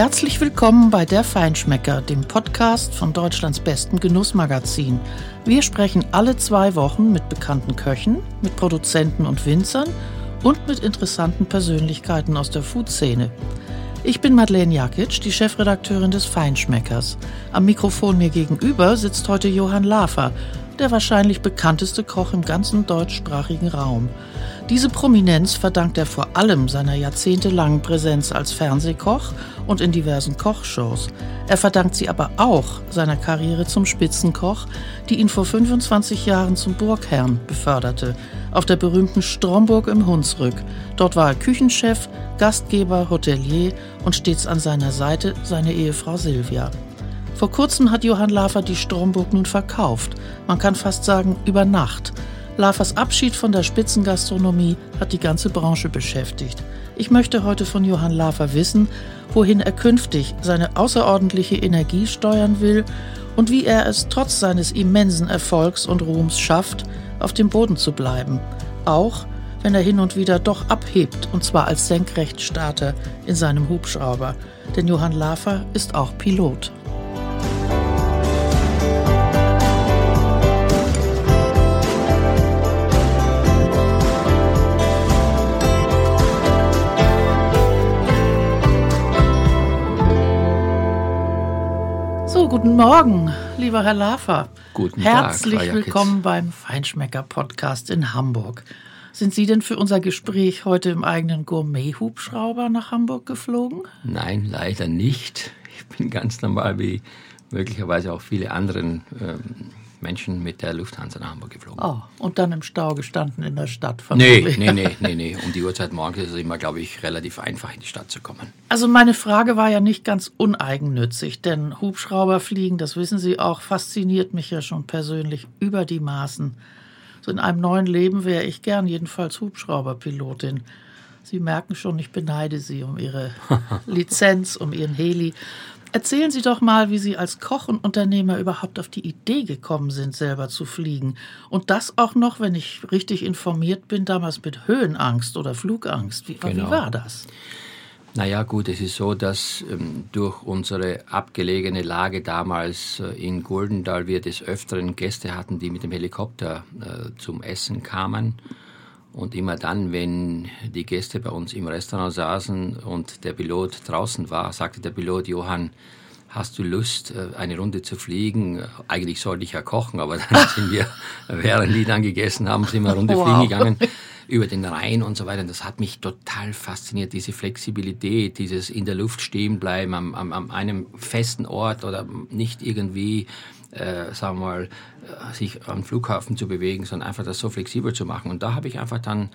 Herzlich willkommen bei Der Feinschmecker, dem Podcast von Deutschlands besten Genussmagazin. Wir sprechen alle zwei Wochen mit bekannten Köchen, mit Produzenten und Winzern und mit interessanten Persönlichkeiten aus der Food-Szene. Ich bin Madeleine Jakic, die Chefredakteurin des Feinschmeckers. Am Mikrofon mir gegenüber sitzt heute Johann Lafer, der wahrscheinlich bekannteste Koch im ganzen deutschsprachigen Raum. Diese Prominenz verdankt er vor allem seiner jahrzehntelangen Präsenz als Fernsehkoch und in diversen Kochshows. Er verdankt sie aber auch seiner Karriere zum Spitzenkoch, die ihn vor 25 Jahren zum Burgherrn beförderte, auf der berühmten Stromburg im Hunsrück. Dort war er Küchenchef, Gastgeber, Hotelier und stets an seiner Seite seine Ehefrau Silvia. Vor kurzem hat Johann Lafer die Stromburg nun verkauft. Man kann fast sagen, über Nacht. Lafers Abschied von der Spitzengastronomie hat die ganze Branche beschäftigt. Ich möchte heute von Johann Lafer wissen, wohin er künftig seine außerordentliche Energie steuern will und wie er es trotz seines immensen Erfolgs und Ruhms schafft, auf dem Boden zu bleiben. Auch wenn er hin und wieder doch abhebt, und zwar als Senkrechtstarter in seinem Hubschrauber. Denn Johann Lafer ist auch Pilot. Guten Morgen, lieber Herr Lafer. Guten Herzlich Tag. Herzlich willkommen beim Feinschmecker-Podcast in Hamburg. Sind Sie denn für unser Gespräch heute im eigenen Gourmet-Hubschrauber nach Hamburg geflogen? Nein, leider nicht. Ich bin ganz normal wie möglicherweise auch viele anderen ähm, Menschen mit der Lufthansa nach Hamburg geflogen. Oh, und dann im Stau gestanden in der Stadt? Nee, nee, nee, nee, nee. Um die Uhrzeit morgens ist es immer, glaube ich, relativ einfach in die Stadt zu kommen. Also meine Frage war ja nicht ganz uneigennützig, denn Hubschrauberfliegen, das wissen Sie auch, fasziniert mich ja schon persönlich über die Maßen. So in einem neuen Leben wäre ich gern jedenfalls Hubschrauberpilotin. Sie merken schon, ich beneide Sie um Ihre Lizenz, um Ihren Heli. Erzählen Sie doch mal, wie Sie als Koch und Unternehmer überhaupt auf die Idee gekommen sind, selber zu fliegen. Und das auch noch, wenn ich richtig informiert bin, damals mit Höhenangst oder Flugangst. Wie, genau. wie war das? Naja gut, es ist so, dass ähm, durch unsere abgelegene Lage damals äh, in Guldendal wir des Öfteren Gäste hatten, die mit dem Helikopter äh, zum Essen kamen. Und immer dann, wenn die Gäste bei uns im Restaurant saßen und der Pilot draußen war, sagte der Pilot, Johann, hast du Lust, äh, eine Runde zu fliegen? Eigentlich sollte ich ja kochen, aber dann sind wir, während die dann gegessen haben, sind wir eine Runde wow. fliegen gegangen über den Rhein und so weiter. Und das hat mich total fasziniert, diese Flexibilität, dieses in der Luft stehen bleiben, am, am, am einem festen Ort oder nicht irgendwie äh, sagen wir mal, äh, sich am Flughafen zu bewegen, sondern einfach das so flexibel zu machen. Und da habe ich einfach dann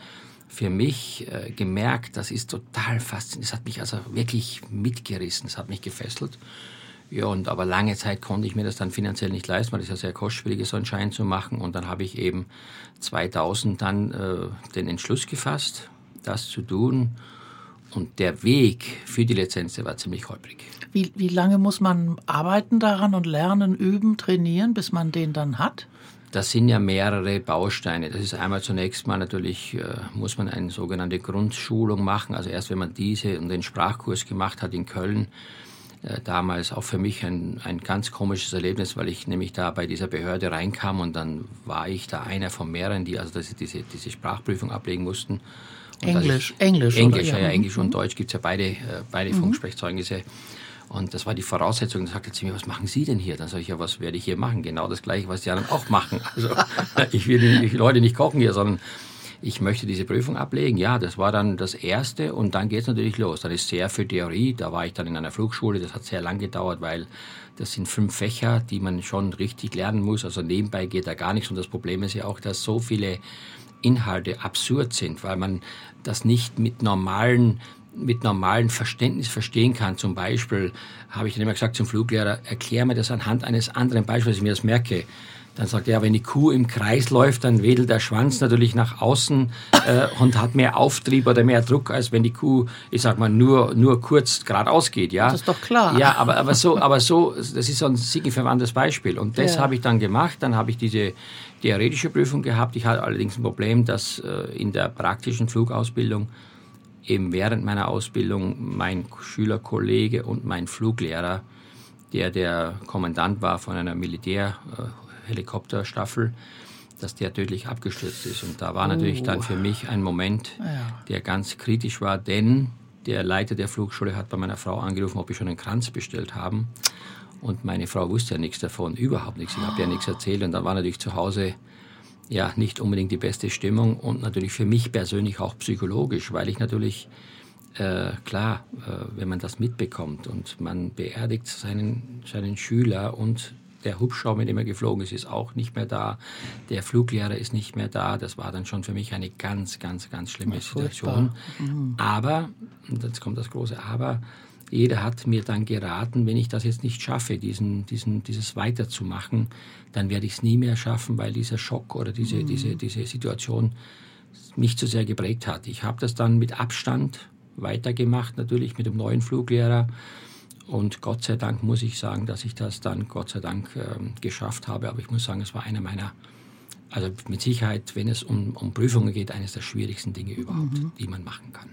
für mich äh, gemerkt, das ist total faszinierend. Das hat mich also wirklich mitgerissen, das hat mich gefesselt. Ja, und aber lange Zeit konnte ich mir das dann finanziell nicht leisten, weil es ja sehr kostspielig ist, so einen Schein zu machen. Und dann habe ich eben 2000 dann äh, den Entschluss gefasst, das zu tun. Und der Weg für die Lizenz, der war ziemlich holprig. Wie, wie lange muss man arbeiten daran und lernen, üben, trainieren, bis man den dann hat? Das sind ja mehrere Bausteine. Das ist einmal zunächst mal natürlich, äh, muss man eine sogenannte Grundschulung machen. Also erst wenn man diese und den Sprachkurs gemacht hat in Köln, äh, damals auch für mich ein, ein ganz komisches Erlebnis, weil ich nämlich da bei dieser Behörde reinkam und dann war ich da einer von mehreren, die also diese, diese Sprachprüfung ablegen mussten. Englisch, ich, Englisch. Englisch, ja, ja, Englisch und mhm. Deutsch gibt es ja beide, äh, beide mhm. Funksprechzeugnisse. Und das war die Voraussetzung. Dann sagte zu mir, was machen Sie denn hier? Dann sage ich, ja, was werde ich hier machen? Genau das Gleiche, was die anderen auch machen. Also ich will die Leute nicht kochen hier, sondern ich möchte diese Prüfung ablegen. Ja, das war dann das Erste und dann geht es natürlich los. Dann ist sehr viel Theorie. Da war ich dann in einer Flugschule. Das hat sehr lang gedauert, weil das sind fünf Fächer, die man schon richtig lernen muss. Also nebenbei geht da gar nichts. Und das Problem ist ja auch, dass so viele Inhalte absurd sind, weil man das nicht mit normalen mit normalem Verständnis verstehen kann. Zum Beispiel habe ich dann immer gesagt zum Fluglehrer, erklär mir das anhand eines anderen Beispiels, dass ich mir das merke. Dann sagt er, wenn die Kuh im Kreis läuft, dann wedelt der Schwanz natürlich nach außen äh, und hat mehr Auftrieb oder mehr Druck, als wenn die Kuh, ich sag mal, nur, nur kurz geradeaus geht. Ja? Das ist doch klar. Ja, aber, aber, so, aber so, das ist so ein signifikantes Beispiel. Und das ja. habe ich dann gemacht. Dann habe ich diese theoretische Prüfung gehabt. Ich hatte allerdings ein Problem, dass äh, in der praktischen Flugausbildung eben während meiner Ausbildung mein Schülerkollege und mein Fluglehrer, der der Kommandant war von einer Militärhelikopterstaffel, dass der tödlich abgestürzt ist. Und da war natürlich dann für mich ein Moment, der ganz kritisch war, denn der Leiter der Flugschule hat bei meiner Frau angerufen, ob wir schon einen Kranz bestellt haben. Und meine Frau wusste ja nichts davon, überhaupt nichts. Ich habe ja nichts erzählt. Und dann war natürlich zu Hause ja nicht unbedingt die beste Stimmung und natürlich für mich persönlich auch psychologisch, weil ich natürlich äh, klar, äh, wenn man das mitbekommt und man beerdigt seinen, seinen Schüler und der Hubschrauber, mit dem er geflogen ist, ist auch nicht mehr da. Der Fluglehrer ist nicht mehr da. Das war dann schon für mich eine ganz, ganz, ganz schlimme Situation. Mhm. Aber, und jetzt kommt das große Aber, jeder hat mir dann geraten, wenn ich das jetzt nicht schaffe, diesen, diesen, dieses weiterzumachen, dann werde ich es nie mehr schaffen, weil dieser Schock oder diese, mhm. diese, diese Situation mich zu sehr geprägt hat. Ich habe das dann mit Abstand weitergemacht, natürlich mit dem neuen Fluglehrer. Und Gott sei Dank muss ich sagen, dass ich das dann Gott sei Dank ähm, geschafft habe. Aber ich muss sagen, es war einer meiner, also mit Sicherheit, wenn es um, um Prüfungen geht, eines der schwierigsten Dinge überhaupt, mhm. die man machen kann.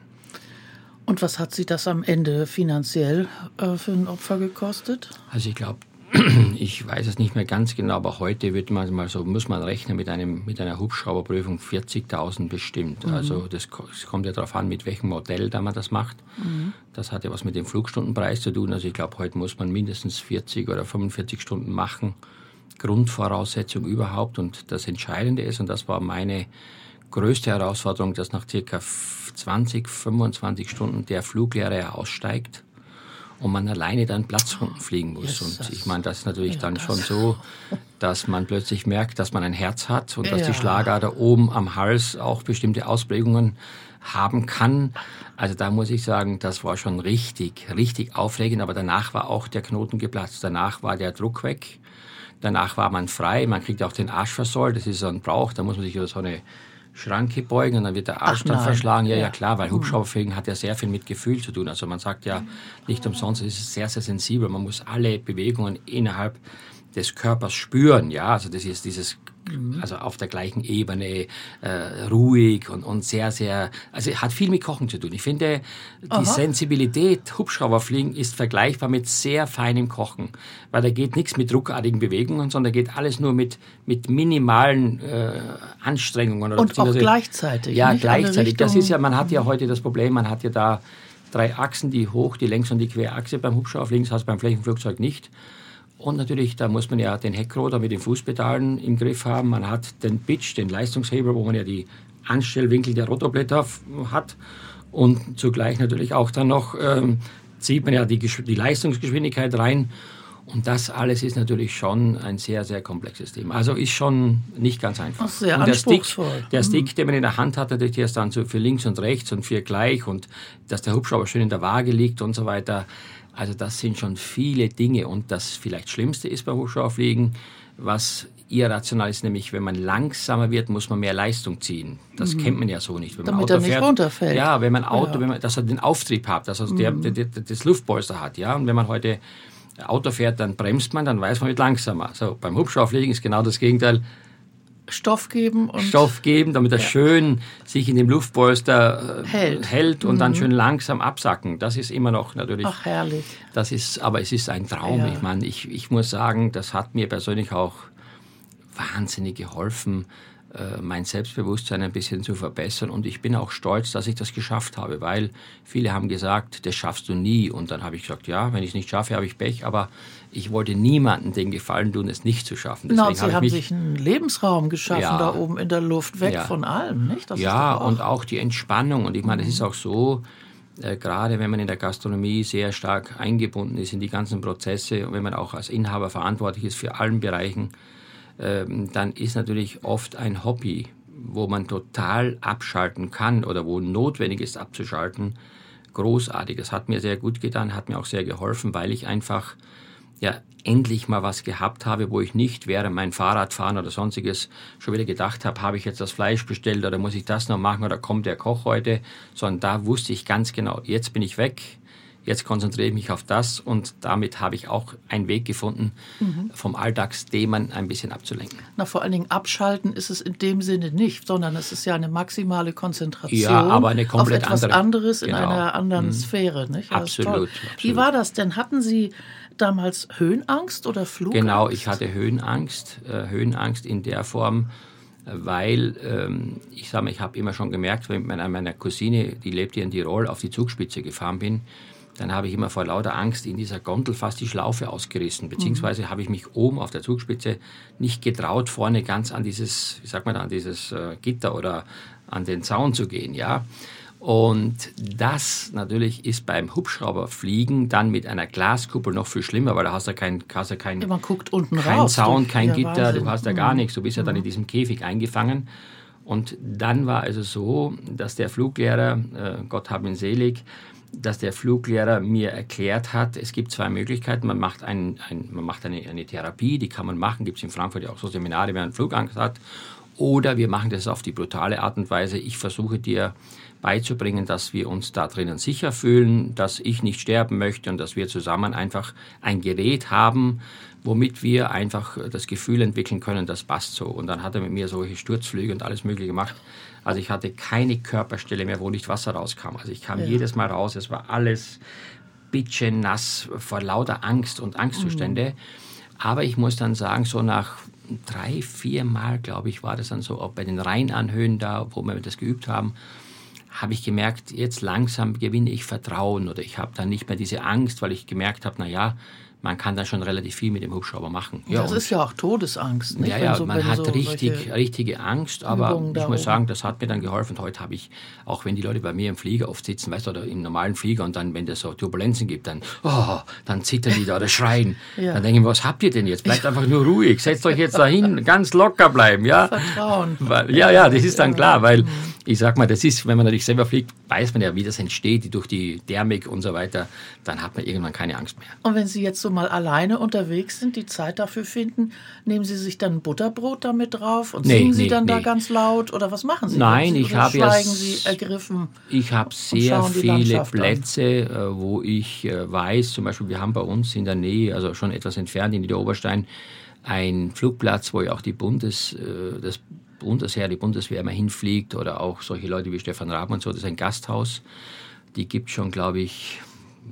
Und was hat Sie das am Ende finanziell äh, für ein Opfer gekostet? Also ich glaube, ich weiß es nicht mehr ganz genau, aber heute wird man mal so, muss man rechnen mit, einem, mit einer Hubschrauberprüfung 40.000 bestimmt. Mhm. Also das, das, kommt ja darauf an, mit welchem Modell da man das macht. Mhm. Das hat ja was mit dem Flugstundenpreis zu tun. Also ich glaube, heute muss man mindestens 40 oder 45 Stunden machen. Grundvoraussetzung überhaupt. Und das Entscheidende ist, und das war meine größte Herausforderung, dass nach circa 20, 25 Stunden der Fluglehrer aussteigt und man alleine dann Platzrunden fliegen muss. Yes, und ich meine, das ist natürlich ja, dann schon so, dass man plötzlich merkt, dass man ein Herz hat und dass ja. die Schlagader oben am Hals auch bestimmte Ausprägungen haben kann. Also da muss ich sagen, das war schon richtig, richtig aufregend. Aber danach war auch der Knoten geplatzt. Danach war der Druck weg. Danach war man frei. Man kriegt auch den Arsch versollt. Das ist so ein Brauch. Da muss man sich über so eine Schranke beugen und dann wird der Arsch Ach, dann verschlagen. Ja, ja, klar, weil hm. Hubschrauberfliegen hat ja sehr viel mit Gefühl zu tun. Also man sagt ja nicht umsonst, es ist sehr, sehr sensibel. Man muss alle Bewegungen innerhalb des Körpers spüren. Ja, also das ist dieses Mhm. Also auf der gleichen Ebene, äh, ruhig und, und sehr, sehr, also hat viel mit Kochen zu tun. Ich finde, die Aha. Sensibilität Hubschrauberfliegen ist vergleichbar mit sehr feinem Kochen, weil da geht nichts mit ruckartigen Bewegungen, sondern da geht alles nur mit, mit minimalen äh, Anstrengungen. und auch gleichzeitig. Ja, gleichzeitig. Das ist ja, man hat ja heute das Problem, man hat ja da drei Achsen, die Hoch-, die Längs- und die Querachse beim Hubschrauberfliegen, das heißt beim Flächenflugzeug nicht. Und natürlich, da muss man ja den Heckrotor mit den Fußpedalen im Griff haben. Man hat den Pitch, den Leistungshebel, wo man ja die Anstellwinkel der Rotorblätter hat. Und zugleich natürlich auch dann noch ähm, zieht man ja die, die Leistungsgeschwindigkeit rein. Und das alles ist natürlich schon ein sehr, sehr komplexes Thema. Also ist schon nicht ganz einfach. Ach, sehr und der Stick, der Stick, mhm. den man in der Hand hat, natürlich der ist dann so für links und rechts und für gleich und dass der Hubschrauber schön in der Waage liegt und so weiter. Also das sind schon viele Dinge und das vielleicht Schlimmste ist beim Hubschrauberfliegen, was irrational ist, nämlich wenn man langsamer wird, muss man mehr Leistung ziehen. Das mhm. kennt man ja so nicht. Wenn Damit man Auto er nicht fährt, runterfällt. Ja, wenn man Auto, ja. wenn man, dass er den Auftrieb hat, dass er mhm. der, der, der, das Luftpolster hat. Ja, und wenn man heute Auto fährt, dann bremst man, dann weiß man, wird langsamer. So, beim Hubschrauberfliegen ist genau das Gegenteil. Stoff geben und Stoff geben, damit er ja. schön sich in dem Luftpolster äh, hält, hält und mhm. dann schön langsam absacken. Das ist immer noch natürlich. Ach herrlich. Das ist, aber es ist ein Traum. Ja. Ich meine, ich, ich muss sagen, das hat mir persönlich auch wahnsinnig geholfen, äh, mein Selbstbewusstsein ein bisschen zu verbessern. Und ich bin auch stolz, dass ich das geschafft habe, weil viele haben gesagt, das schaffst du nie. Und dann habe ich gesagt, ja, wenn ich es nicht schaffe, habe ich Pech. Aber ich wollte niemandem den Gefallen tun, es nicht zu schaffen. Deswegen no, Sie hab haben sich einen Lebensraum geschaffen ja, da oben in der Luft, weg ja, von allem, nicht? Das ja, auch und auch die Entspannung. Und ich meine, es ist auch so, äh, gerade wenn man in der Gastronomie sehr stark eingebunden ist in die ganzen Prozesse und wenn man auch als Inhaber verantwortlich ist für allen Bereichen, ähm, dann ist natürlich oft ein Hobby, wo man total abschalten kann oder wo notwendig ist abzuschalten, großartig. Das hat mir sehr gut getan, hat mir auch sehr geholfen, weil ich einfach ja endlich mal was gehabt habe, wo ich nicht während mein Fahrradfahren oder sonstiges schon wieder gedacht habe, habe ich jetzt das Fleisch bestellt oder muss ich das noch machen oder kommt der Koch heute, sondern da wusste ich ganz genau, jetzt bin ich weg, jetzt konzentriere ich mich auf das und damit habe ich auch einen Weg gefunden, mhm. vom Alltagsthemen ein bisschen abzulenken. Na, vor allen Dingen abschalten ist es in dem Sinne nicht, sondern es ist ja eine maximale Konzentration ja, aber eine komplett auf etwas andere. anderes genau. in einer anderen mhm. Sphäre. Nicht? Ja, absolut, absolut, Wie war das denn? Hatten Sie damals Höhenangst oder Flugangst? Genau, ich hatte Höhenangst, äh, Höhenangst in der Form, weil ähm, ich sage mal, ich habe immer schon gemerkt, wenn ich mit meiner Cousine, die lebt hier in Tirol, auf die Zugspitze gefahren bin, dann habe ich immer vor lauter Angst in dieser Gondel fast die Schlaufe ausgerissen, beziehungsweise mhm. habe ich mich oben auf der Zugspitze nicht getraut, vorne ganz an dieses, wie sagt man da, an dieses äh, Gitter oder an den Zaun zu gehen, ja. Und das natürlich ist beim Hubschrauberfliegen dann mit einer Glaskuppel noch viel schlimmer, weil da hast du kein, hast du kein, ja, man guckt unten kein raus, Zaun, kein ja, Gitter, Wahnsinn. du hast ja gar mhm. nichts, du bist ja dann in mhm. diesem Käfig eingefangen. Und dann war also so, dass der Fluglehrer, äh, Gott hab ihn selig, dass der Fluglehrer mir erklärt hat, es gibt zwei Möglichkeiten. Man macht, ein, ein man macht eine, eine Therapie, die kann man machen, gibt es in Frankfurt ja auch so Seminare, wenn man Flugangst hat. Oder wir machen das auf die brutale Art und Weise. Ich versuche dir beizubringen, dass wir uns da drinnen sicher fühlen, dass ich nicht sterben möchte und dass wir zusammen einfach ein Gerät haben, womit wir einfach das Gefühl entwickeln können, das passt so. Und dann hat er mit mir solche Sturzflüge und alles Mögliche gemacht. Also ich hatte keine Körperstelle mehr, wo nicht Wasser rauskam. Also ich kam ja. jedes Mal raus, es war alles nass vor lauter Angst und Angstzustände. Mhm. Aber ich muss dann sagen, so nach drei, vier Mal, glaube ich, war das dann so, auch bei den Rheinanhöhen da, wo wir das geübt haben, habe ich gemerkt, jetzt langsam gewinne ich Vertrauen oder ich habe dann nicht mehr diese Angst, weil ich gemerkt habe, na ja, man kann da schon relativ viel mit dem Hubschrauber machen. Ja, das ist ja auch Todesangst. Nicht? Ja, ja, so, man hat so richtig, richtige Angst, aber Übungen ich muss sagen, das hat mir dann geholfen. Heute habe ich, auch wenn die Leute bei mir im Flieger oft sitzen, weißt du, oder im normalen Flieger und dann, wenn es so Turbulenzen gibt, dann, oh, dann zittern die da oder schreien. ja. Dann denke ich, was habt ihr denn jetzt? Bleibt einfach nur ruhig, setzt euch jetzt dahin, ganz locker bleiben, ja? Vertrauen. Ja, ja, das ist dann klar, weil mhm. ich sag mal, das ist, wenn man natürlich selber fliegt, weiß man ja, wie das entsteht, durch die Thermik und so weiter, dann hat man irgendwann keine Angst mehr. Und wenn Sie jetzt so mal alleine unterwegs sind, die Zeit dafür finden, nehmen Sie sich dann Butterbrot damit drauf und nee, singen Sie nee, dann nee. da ganz laut oder was machen Sie? Nein, ich habe ja Sie ergriffen. Ich habe sehr viele Plätze, an. Äh, wo ich äh, weiß, zum Beispiel wir haben bei uns in der Nähe, also schon etwas entfernt in Niederoberstein, einen Flugplatz, wo ja auch die Bundes, äh, das Bundesheer, die Bundeswehr immer hinfliegt oder auch solche Leute wie Stefan Raab und so. Das ist ein Gasthaus. Die gibt schon, glaube ich,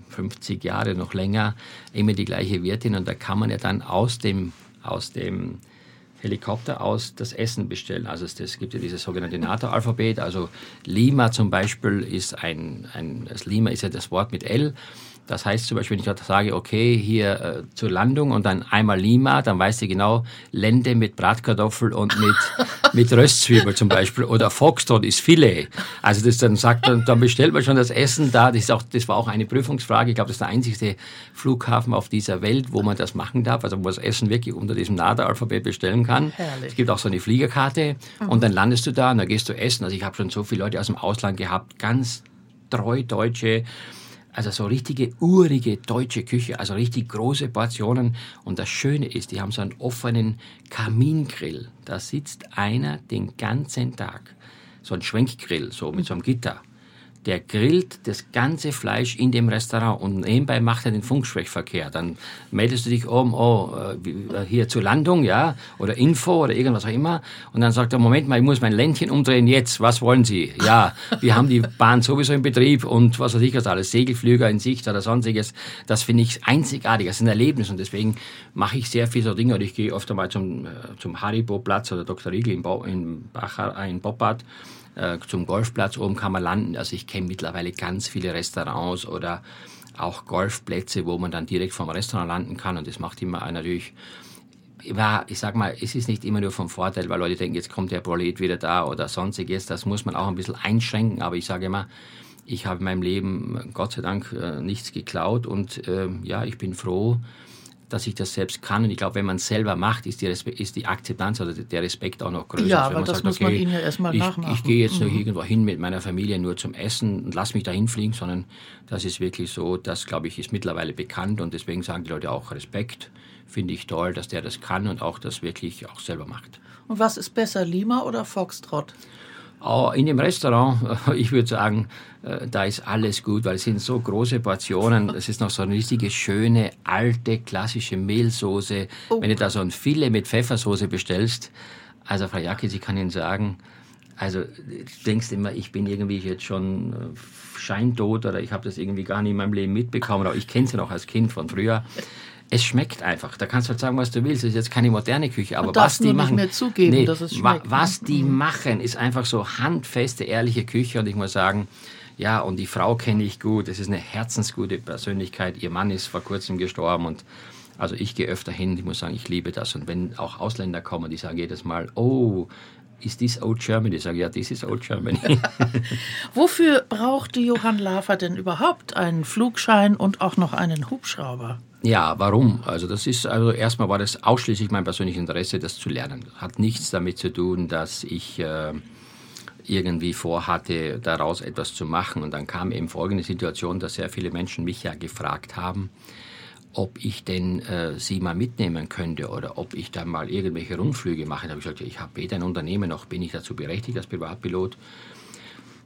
50 Jahre noch länger immer die gleiche Wirtin und da kann man ja dann aus dem, aus dem Helikopter aus das Essen bestellen. Also es, gibt ja dieses sogenannte NATO-Alphabet. Also Lima zum Beispiel ist ein, ein, Lima ist ja das Wort mit L das heißt zum Beispiel, wenn ich sage, okay, hier äh, zur Landung und dann einmal Lima, dann weißt du genau, Lende mit Bratkartoffel und mit, mit Röstzwiebel zum Beispiel. Oder Foxtrot ist Filet. Also das dann sagt, dann, dann bestellt man schon das Essen da. Das, ist auch, das war auch eine Prüfungsfrage. Ich glaube, das ist der einzige Flughafen auf dieser Welt, wo man das machen darf. Also wo man das Essen wirklich unter diesem NADA-Alphabet bestellen kann. Herrlich. Es gibt auch so eine Fliegerkarte. Mhm. Und dann landest du da und dann gehst du essen. Also ich habe schon so viele Leute aus dem Ausland gehabt, ganz treu Deutsche, also so richtige urige deutsche Küche, also richtig große Portionen. Und das Schöne ist, die haben so einen offenen Kamingrill. Da sitzt einer den ganzen Tag. So ein Schwenkgrill, so mit so einem Gitter der grillt das ganze Fleisch in dem Restaurant und nebenbei macht er den Funksprechverkehr. Dann meldest du dich um, oh, äh, hier zur Landung, ja, oder Info oder irgendwas auch immer. Und dann sagt er, Moment mal, ich muss mein Ländchen umdrehen jetzt. Was wollen Sie? Ja, wir haben die Bahn sowieso in Betrieb und was weiß ich was alles, Segelflüger in Sicht oder sonstiges. Das finde ich einzigartig, das ist ein Erlebnis und deswegen mache ich sehr viel so Dinge. Oder ich gehe oft einmal zum, äh, zum Haribo-Platz oder Dr. Riegel in, Bo in, Bacher, in Boppard äh, zum Golfplatz oben kann man landen. Also ich kenne mittlerweile ganz viele Restaurants oder auch Golfplätze, wo man dann direkt vom Restaurant landen kann und das macht immer natürlich ja, ich sag mal, es ist nicht immer nur vom Vorteil, weil Leute denken, jetzt kommt der Prolet wieder da oder sonstiges. Das muss man auch ein bisschen einschränken. Aber ich sage immer, ich habe in meinem Leben Gott sei Dank äh, nichts geklaut und äh, ja, ich bin froh, dass ich das selbst kann. Und ich glaube, wenn man es selber macht, ist die, ist die Akzeptanz oder der Respekt auch noch größer. Ja, aber das sagt, muss okay, man ihnen ja erstmal nachmachen. Ich gehe jetzt mhm. nur irgendwo hin mit meiner Familie nur zum Essen und lass mich dahin fliegen, sondern das ist wirklich so, das glaube ich ist mittlerweile bekannt und deswegen sagen die Leute auch Respekt. Finde ich toll, dass der das kann und auch das wirklich auch selber macht. Und was ist besser, Lima oder Foxtrot? In dem Restaurant, ich würde sagen, äh, da ist alles gut, weil es sind so große Portionen. Es ist noch so eine richtige, schöne, alte, klassische Mehlsoße. Oh. Wenn du da so ein Filet mit Pfeffersoße bestellst, also Frau Jacke, ich kann Ihnen sagen, also du denkst immer, ich bin irgendwie jetzt schon äh, scheintot oder ich habe das irgendwie gar nicht in meinem Leben mitbekommen, aber ich kenne sie noch als Kind von früher. Es schmeckt einfach. Da kannst du halt sagen, was du willst. Es ist jetzt keine moderne Küche, aber was die machen, nicht mehr zugeben, nee, dass es schmeckt. was ne? die mhm. machen, ist einfach so handfeste, ehrliche Küche. Und ich muss sagen, ja, und die Frau kenne ich gut. Es ist eine herzensgute Persönlichkeit. Ihr Mann ist vor kurzem gestorben und also ich gehe öfter hin. Ich muss sagen, ich liebe das. Und wenn auch Ausländer kommen, die sagen jedes Mal, oh, ist this old Germany? Ich sage, ja, this is old Germany. Wofür brauchte Johann Lafer denn überhaupt einen Flugschein und auch noch einen Hubschrauber? Ja, warum? Also das ist, also erstmal war das ausschließlich mein persönliches Interesse, das zu lernen. Hat nichts damit zu tun, dass ich äh, irgendwie vorhatte, daraus etwas zu machen. Und dann kam eben folgende Situation, dass sehr viele Menschen mich ja gefragt haben, ob ich denn äh, sie mal mitnehmen könnte oder ob ich dann mal irgendwelche Rundflüge mache. Da habe ich gesagt, ich habe weder ein Unternehmen noch bin ich dazu berechtigt als Privatpilot.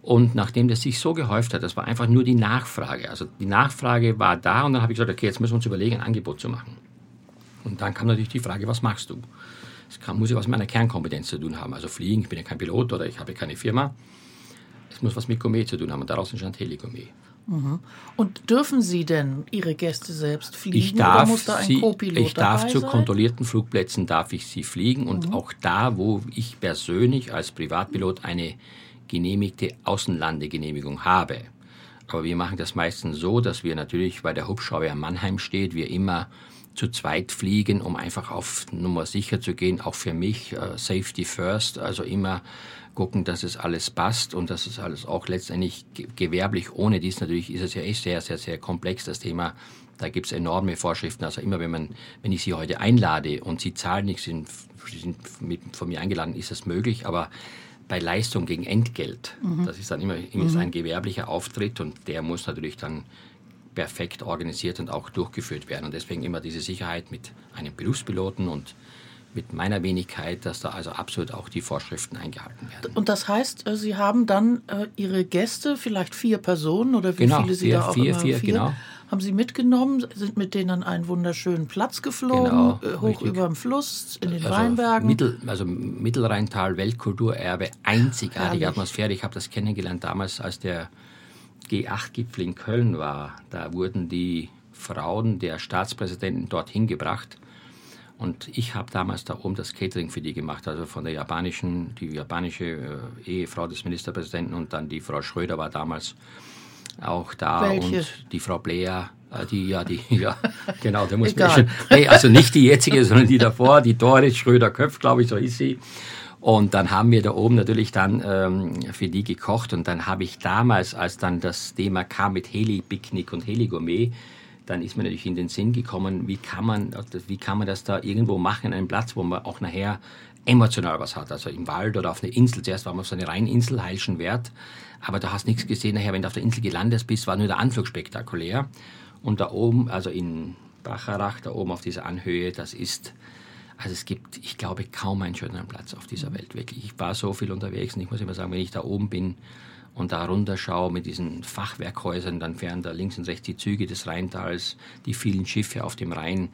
Und nachdem das sich so gehäuft hat, das war einfach nur die Nachfrage. Also die Nachfrage war da und dann habe ich gesagt, okay, jetzt müssen wir uns überlegen, ein Angebot zu machen. Und dann kam natürlich die Frage, was machst du? Kann, muss ja was mit meiner Kernkompetenz zu tun haben. Also fliegen, ich bin ja kein Pilot oder ich habe keine Firma. Es muss was mit Gourmet zu tun haben und daraus entstand Heligourmet. Mhm. Und dürfen Sie denn Ihre Gäste selbst fliegen ich darf oder muss da ein Co-Pilot Ich darf zu kontrollierten Flugplätzen darf ich sie fliegen und mhm. auch da, wo ich persönlich als Privatpilot eine genehmigte Außenlandegenehmigung habe. Aber wir machen das meistens so, dass wir natürlich, weil der Hubschrauber in Mannheim steht, wir immer zu zweit fliegen, um einfach auf Nummer sicher zu gehen, auch für mich, uh, Safety First, also immer gucken, dass es alles passt und dass es alles auch letztendlich gewerblich, ohne dies natürlich ist es ja echt sehr, sehr, sehr komplex, das Thema. Da gibt es enorme Vorschriften. Also immer wenn man, wenn ich Sie heute einlade und Sie zahlen nichts, sind, sind von mir eingeladen, ist das möglich, aber bei Leistung gegen Entgelt, mhm. das ist dann immer, immer mhm. ein gewerblicher Auftritt und der muss natürlich dann perfekt organisiert und auch durchgeführt werden. Und deswegen immer diese Sicherheit mit einem Berufspiloten und mit meiner Wenigkeit, dass da also absolut auch die Vorschriften eingehalten werden. Und das heißt, äh, Sie haben dann äh, Ihre Gäste, vielleicht vier Personen oder wie genau, viele Sie vier, da auch vier, immer vier, vier, genau. haben Sie mitgenommen, sind mit denen an einen wunderschönen Platz geflogen, genau, äh, hoch richtig. über dem Fluss, in den also Weinbergen. Mittel, also Mittelrheintal, Weltkulturerbe, einzigartige Herrlich. Atmosphäre. Ich habe das kennengelernt damals, als der G8-Gipfel in Köln war. Da wurden die Frauen der Staatspräsidenten dorthin gebracht und ich habe damals da oben das Catering für die gemacht, also von der japanischen, die japanische äh, Ehefrau des Ministerpräsidenten und dann die Frau Schröder war damals auch da Welche? und die Frau Blair, äh, die ja, die, ja, genau, der muss mir schon, nee, also nicht die jetzige, sondern die davor, die Doris Schröder-Köpf, glaube ich, so ist sie. Und dann haben wir da oben natürlich dann ähm, für die gekocht und dann habe ich damals, als dann das Thema kam mit Heli-Picknick und Heli-Gourmet, dann ist mir natürlich in den Sinn gekommen, wie kann man, wie kann man das da irgendwo machen, an einem Platz, wo man auch nachher emotional was hat. Also im Wald oder auf einer Insel. Zuerst war man auf so eine Rheininsel, Heilschen Wert, aber da hast nichts gesehen. Nachher, wenn du auf der Insel gelandet bist, war nur der Anflug spektakulär. Und da oben, also in Bacharach, da oben auf dieser Anhöhe, das ist, also es gibt, ich glaube, kaum einen schöneren Platz auf dieser Welt, wirklich. Ich war so viel unterwegs und ich muss immer sagen, wenn ich da oben bin, und da runterschaue mit diesen Fachwerkhäusern, dann fähren da links und rechts die Züge des Rheintals, die vielen Schiffe auf dem Rhein,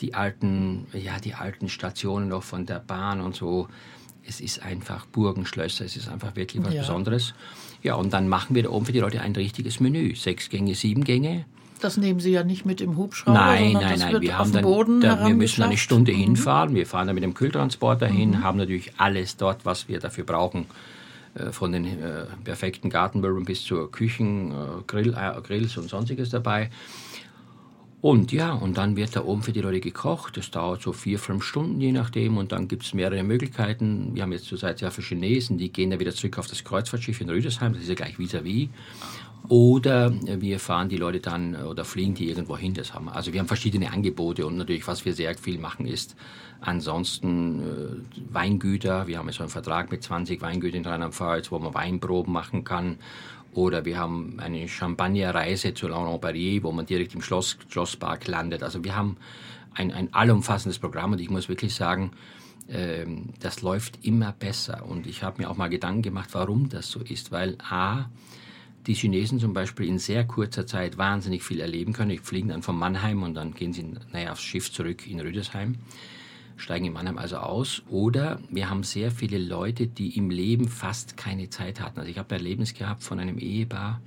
die alten, ja, die alten Stationen noch von der Bahn und so. Es ist einfach Burgenschlösser, es ist einfach wirklich was ja. Besonderes. Ja, und dann machen wir da oben für die Leute ein richtiges Menü. Sechs Gänge, sieben Gänge. Das nehmen Sie ja nicht mit im Hubschrauber. Nein, nein, nein. Wir, haben dann, da, wir müssen eine Stunde mhm. hinfahren. Wir fahren dann mit dem Kühltransporter mhm. hin, haben natürlich alles dort, was wir dafür brauchen, von den äh, perfekten Gartenmöbeln bis zur Küchen, äh, Grill, äh, Grills und sonstiges dabei. Und ja, und dann wird da oben für die Leute gekocht. Das dauert so vier, fünf Stunden, je nachdem. Und dann gibt es mehrere Möglichkeiten. Wir haben jetzt zurzeit sehr viele Chinesen, die gehen da wieder zurück auf das Kreuzfahrtschiff in Rüdesheim. Das ist ja gleich vis-à-vis. -vis. Oder wir fahren die Leute dann oder fliegen die irgendwo hin. Das haben wir. Also wir haben verschiedene Angebote und natürlich, was wir sehr viel machen, ist ansonsten äh, Weingüter. Wir haben so einen Vertrag mit 20 Weingütern in Rheinland-Pfalz, wo man Weinproben machen kann. Oder wir haben eine Champagnerreise zu Laurent-Barrier, wo man direkt im Schloss, Schlosspark landet. Also wir haben ein, ein allumfassendes Programm und ich muss wirklich sagen, ähm, das läuft immer besser. Und ich habe mir auch mal Gedanken gemacht, warum das so ist. Weil A, die Chinesen zum Beispiel in sehr kurzer Zeit wahnsinnig viel erleben können. Die fliegen dann von Mannheim und dann gehen sie naja, aufs Schiff zurück in Rüdesheim, steigen in Mannheim also aus. Oder wir haben sehr viele Leute, die im Leben fast keine Zeit hatten. Also ich habe ein Erlebnis gehabt von einem Ehepaar,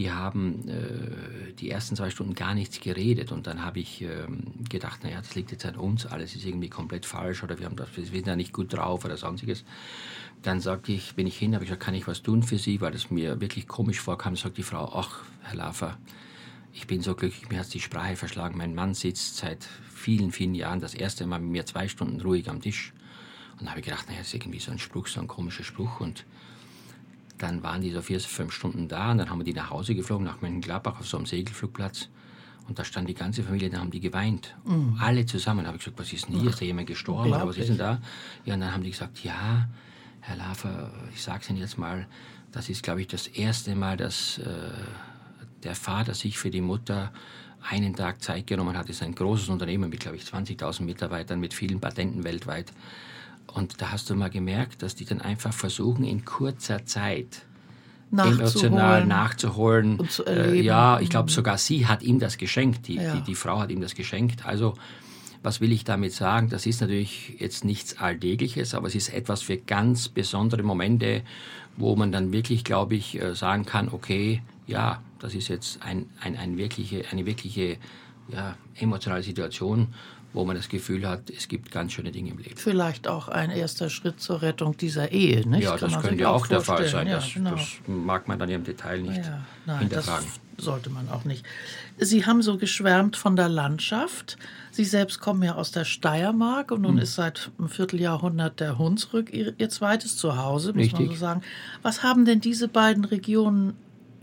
die haben äh, die ersten zwei Stunden gar nichts geredet und dann habe ich äh, gedacht, naja, das liegt jetzt an uns, alles ist irgendwie komplett falsch oder wir, haben das, wir sind da nicht gut drauf oder sonstiges. Dann sagte ich, bin ich hin, habe ich gesagt, kann ich was tun für Sie, weil das mir wirklich komisch vorkam. Sagt die Frau, ach, Herr Lafer, ich bin so glücklich, mir hat die Sprache verschlagen. Mein Mann sitzt seit vielen, vielen Jahren das erste Mal mit mir zwei Stunden ruhig am Tisch. Und habe ich gedacht, naja, das ist irgendwie so ein Spruch, so ein komischer Spruch. Und dann waren die so vier, fünf Stunden da und dann haben wir die nach Hause geflogen, nach Mönchengladbach auf so einem Segelflugplatz. Und da stand die ganze Familie, da haben die geweint. Mhm. Alle zusammen. Da habe ich gesagt, was ist denn hier? Ist da jemand gestorben oder was ist denn da? Ja, und dann haben die gesagt, ja, Herr Lafer, ich sage es Ihnen jetzt mal, das ist, glaube ich, das erste Mal, dass äh, der Vater sich für die Mutter einen Tag Zeit genommen hat. Das ist ein großes Unternehmen mit, glaube ich, 20.000 Mitarbeitern, mit vielen Patenten weltweit. Und da hast du mal gemerkt, dass die dann einfach versuchen, in kurzer Zeit emotional nachzuholen. Und zu erleben. Äh, ja, ich glaube, sogar sie hat ihm das geschenkt. Die, ja. die, die, Frau hat ihm das geschenkt. Also, was will ich damit sagen? Das ist natürlich jetzt nichts Alltägliches, aber es ist etwas für ganz besondere Momente, wo man dann wirklich, glaube ich, äh, sagen kann, okay, ja, das ist jetzt ein, ein, ein wirkliche, eine wirkliche ja, emotionale Situation wo man das Gefühl hat, es gibt ganz schöne Dinge im Leben. Vielleicht auch ein erster Schritt zur Rettung dieser Ehe, nicht? Ja, das könnte auch, auch der Fall sein. Ja, das, genau. das, mag man dann im Detail nicht ja, nein, hinterfragen. Das sollte man auch nicht. Sie haben so geschwärmt von der Landschaft. Sie selbst kommen ja aus der Steiermark und nun hm. ist seit einem Vierteljahrhundert der Hunsrück ihr, ihr zweites Zuhause, muss Richtig. man so sagen. Was haben denn diese beiden Regionen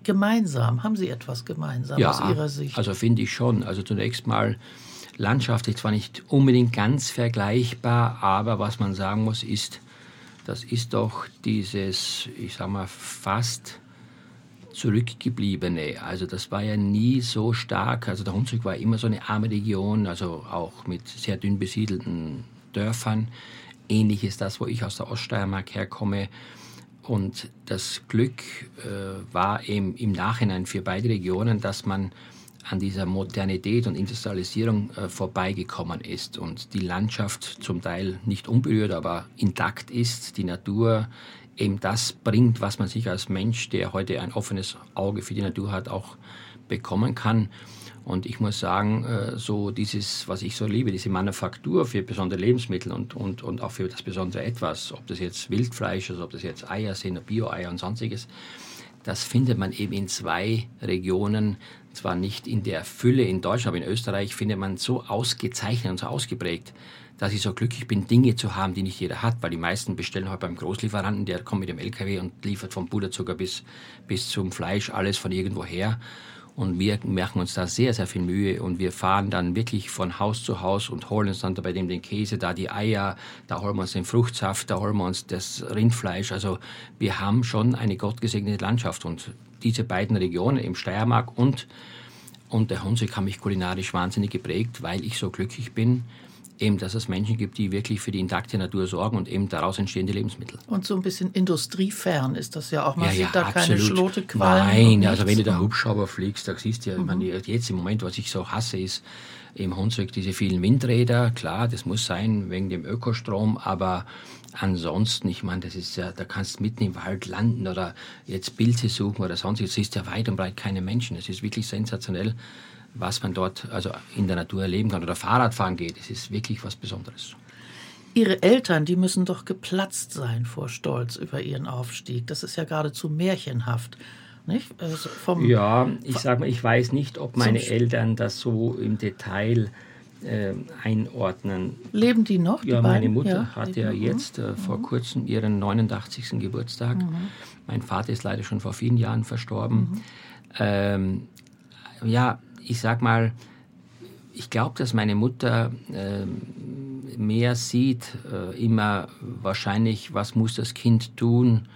gemeinsam? Haben sie etwas gemeinsam ja, aus Ihrer Sicht? Also finde ich schon. Also zunächst mal landschaftlich zwar nicht unbedingt ganz vergleichbar, aber was man sagen muss, ist, das ist doch dieses, ich sag mal, fast zurückgebliebene. Also das war ja nie so stark. Also der Hunsrück war immer so eine arme Region, also auch mit sehr dünn besiedelten Dörfern. Ähnlich ist das, wo ich aus der Oststeiermark herkomme. Und das Glück äh, war eben im Nachhinein für beide Regionen, dass man an dieser Modernität und Industrialisierung äh, vorbeigekommen ist und die Landschaft zum Teil nicht unberührt, aber intakt ist, die Natur eben das bringt, was man sich als Mensch, der heute ein offenes Auge für die Natur hat, auch bekommen kann. Und ich muss sagen, äh, so dieses, was ich so liebe, diese Manufaktur für besondere Lebensmittel und, und, und auch für das besondere Etwas, ob das jetzt Wildfleisch ist, ob das jetzt Eier sind, Bio-Eier und sonstiges, das findet man eben in zwei Regionen, zwar nicht in der Fülle in Deutschland, aber in Österreich findet man so ausgezeichnet und so ausgeprägt, dass ich so glücklich bin, Dinge zu haben, die nicht jeder hat, weil die meisten bestellen heute beim Großlieferanten, der kommt mit dem LKW und liefert vom Puderzucker bis, bis zum Fleisch alles von irgendwo her. Und wir machen uns da sehr, sehr viel Mühe und wir fahren dann wirklich von Haus zu Haus und holen uns dann bei dem den Käse, da die Eier, da holen wir uns den Fruchtsaft, da holen wir uns das Rindfleisch. Also wir haben schon eine gottgesegnete Landschaft und diese beiden Regionen, im Steiermark und, und der Hunsrück, haben mich kulinarisch wahnsinnig geprägt, weil ich so glücklich bin, eben, dass es Menschen gibt, die wirklich für die intakte Natur sorgen und eben daraus entstehende Lebensmittel. Und so ein bisschen industriefern ist das ja auch. Man ja, sieht ja, da absolut. keine Schlotequallen. Nein, also wenn du da Hubschrauber fliegst, da siehst du ja, mhm. meine, jetzt im Moment, was ich so hasse, ist im Hunsrück diese vielen Windräder. Klar, das muss sein wegen dem Ökostrom, aber ansonsten, ich meine, das ist ja, da kannst du mitten im Wald landen oder jetzt Pilze suchen oder sonst. Du siehst ja weit und breit keine Menschen. Es ist wirklich sensationell was man dort also in der Natur erleben kann oder Fahrradfahren geht. Es ist wirklich was Besonderes. Ihre Eltern, die müssen doch geplatzt sein vor Stolz über ihren Aufstieg. Das ist ja geradezu märchenhaft. Nicht? Also ja, ich sage mal, ich weiß nicht, ob meine Eltern das so im Detail äh, einordnen. Leben die noch? Die ja, meine Mutter ja, hatte ja jetzt äh, vor mhm. kurzem ihren 89. Geburtstag. Mhm. Mein Vater ist leider schon vor vielen Jahren verstorben. Mhm. Ähm, ja, ich sag mal, ich glaube, dass meine Mutter äh, mehr sieht, äh, immer wahrscheinlich, was muss das Kind tun,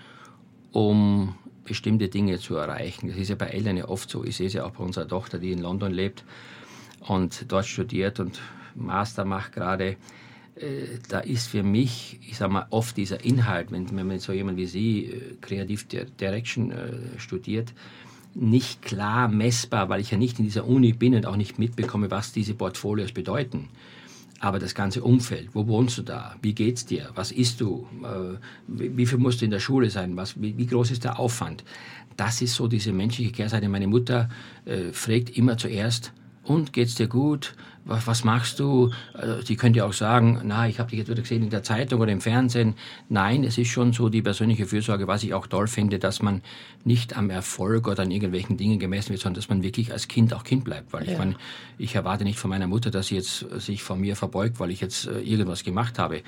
um bestimmte Dinge zu erreichen. Das ist ja bei Eltern ja oft so. Ich sehe es ja auch bei unserer Tochter, die in London lebt und dort studiert und Master macht gerade. äh, da ist für mich, ich sage mal, oft dieser Inhalt, wenn, man so jemand wie Sie äh, Kreativ Direction äh, studiert, nicht klar messbar, weil ich ja nicht in dieser Uni bin und auch nicht mitbekomme, was diese Portfolios bedeuten. Aber das ganze Umfeld, wo wohnst du da? Wie geht's dir? Was isst du? Äh, wie viel musst du in der Schule sein? Was, wie, wie groß ist der Aufwand? Das ist so diese menschliche Kehrseite. Meine Mutter äh, fragt immer zuerst, und geht's dir gut? Was, was machst du? Also, sie könnte auch sagen, na, ich habe dich jetzt wieder gesehen in der Zeitung oder im Fernsehen. Nein, es ist schon so die persönliche Fürsorge, was ich auch toll finde, dass man nicht am Erfolg oder an irgendwelchen Dingen gemessen wird, sondern dass man wirklich als Kind auch Kind bleibt. Weil ja. ich meine, ich erwarte nicht von meiner Mutter, dass sie jetzt sich von mir verbeugt, weil ich jetzt äh, irgendwas gemacht habe.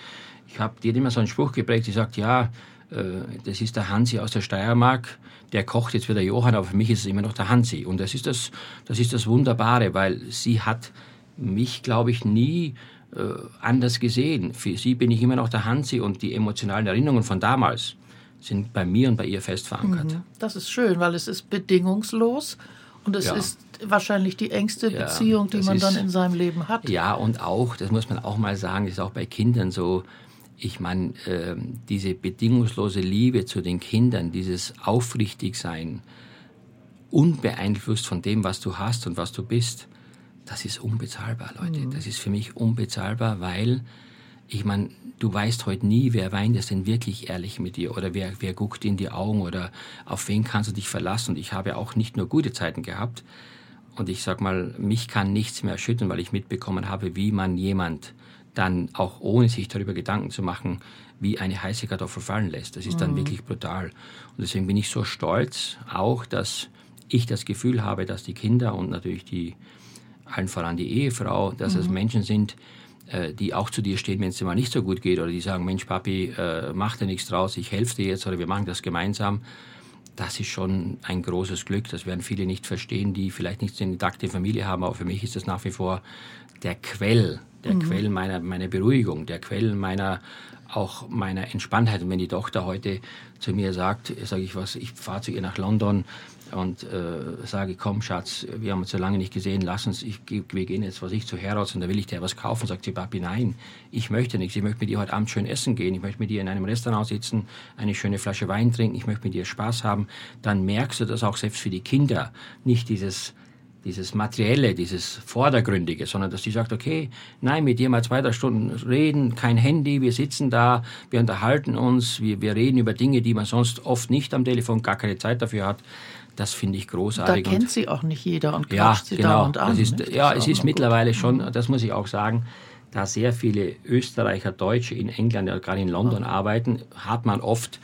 Ich habe dir immer so einen Spruch geprägt, die sagt, ja, äh, das ist der Hansi aus der Steiermark, der kocht jetzt wieder Johann, aber für mich ist es immer noch der Hansi. Und das ist das, das, ist das Wunderbare, weil sie hat mich, glaube ich, nie äh, anders gesehen. Für sie bin ich immer noch der Hansi und die emotionalen Erinnerungen von damals sind bei mir und bei ihr fest verankert. Mhm. Das ist schön, weil es ist bedingungslos und es ja. ist wahrscheinlich die engste ja, Beziehung, die man ist, dann in seinem Leben hat. Ja, und auch, das muss man auch mal sagen, ist auch bei Kindern so, ich meine, äh, diese bedingungslose Liebe zu den Kindern, dieses Aufrichtigsein, unbeeinflusst von dem, was du hast und was du bist, das ist unbezahlbar, Leute. Mhm. Das ist für mich unbezahlbar, weil ich meine, du weißt heute nie, wer weint es denn wirklich ehrlich mit dir oder wer, wer guckt in die Augen oder auf wen kannst du dich verlassen. Und ich habe auch nicht nur gute Zeiten gehabt. Und ich sag mal, mich kann nichts mehr erschüttern, weil ich mitbekommen habe, wie man jemand dann auch ohne sich darüber Gedanken zu machen, wie eine heiße Kartoffel fallen lässt. Das ist dann mhm. wirklich brutal. Und deswegen bin ich so stolz, auch dass ich das Gefühl habe, dass die Kinder und natürlich die, allen voran die Ehefrau, dass mhm. es Menschen sind, äh, die auch zu dir stehen, wenn es dir mal nicht so gut geht oder die sagen, Mensch Papi, äh, mach dir nichts draus, ich helfe dir jetzt oder wir machen das gemeinsam. Das ist schon ein großes Glück. Das werden viele nicht verstehen, die vielleicht nicht so eine intakte Familie haben, aber für mich ist das nach wie vor der Quell der mhm. Quell meiner, meiner Beruhigung, der Quell meiner auch meiner Entspanntheit. Und wenn die Tochter heute zu mir sagt, sage ich was, ich fahre zu ihr nach London und äh, sage, komm Schatz, wir haben uns so lange nicht gesehen, lass uns, ich, wir gehen jetzt, was ich, zu Herods und da will ich dir was kaufen. Sagt sie, Papi, nein, ich möchte nichts. Ich möchte mit dir heute Abend schön essen gehen. Ich möchte mit dir in einem Restaurant sitzen, eine schöne Flasche Wein trinken. Ich möchte mit dir Spaß haben. Dann merkst du das auch selbst für die Kinder. Nicht dieses dieses Materielle, dieses Vordergründige, sondern dass die sagt, okay, nein, mit dir mal zwei, drei Stunden reden, kein Handy, wir sitzen da, wir unterhalten uns, wir, wir reden über Dinge, die man sonst oft nicht am Telefon gar keine Zeit dafür hat. Das finde ich großartig. Da kennt sie auch nicht jeder und ja, sie genau, dauernd an. Ist, ja, es ist mittlerweile gut. schon, das muss ich auch sagen, da sehr viele Österreicher, Deutsche in England, gerade in London oh. arbeiten, hat man oft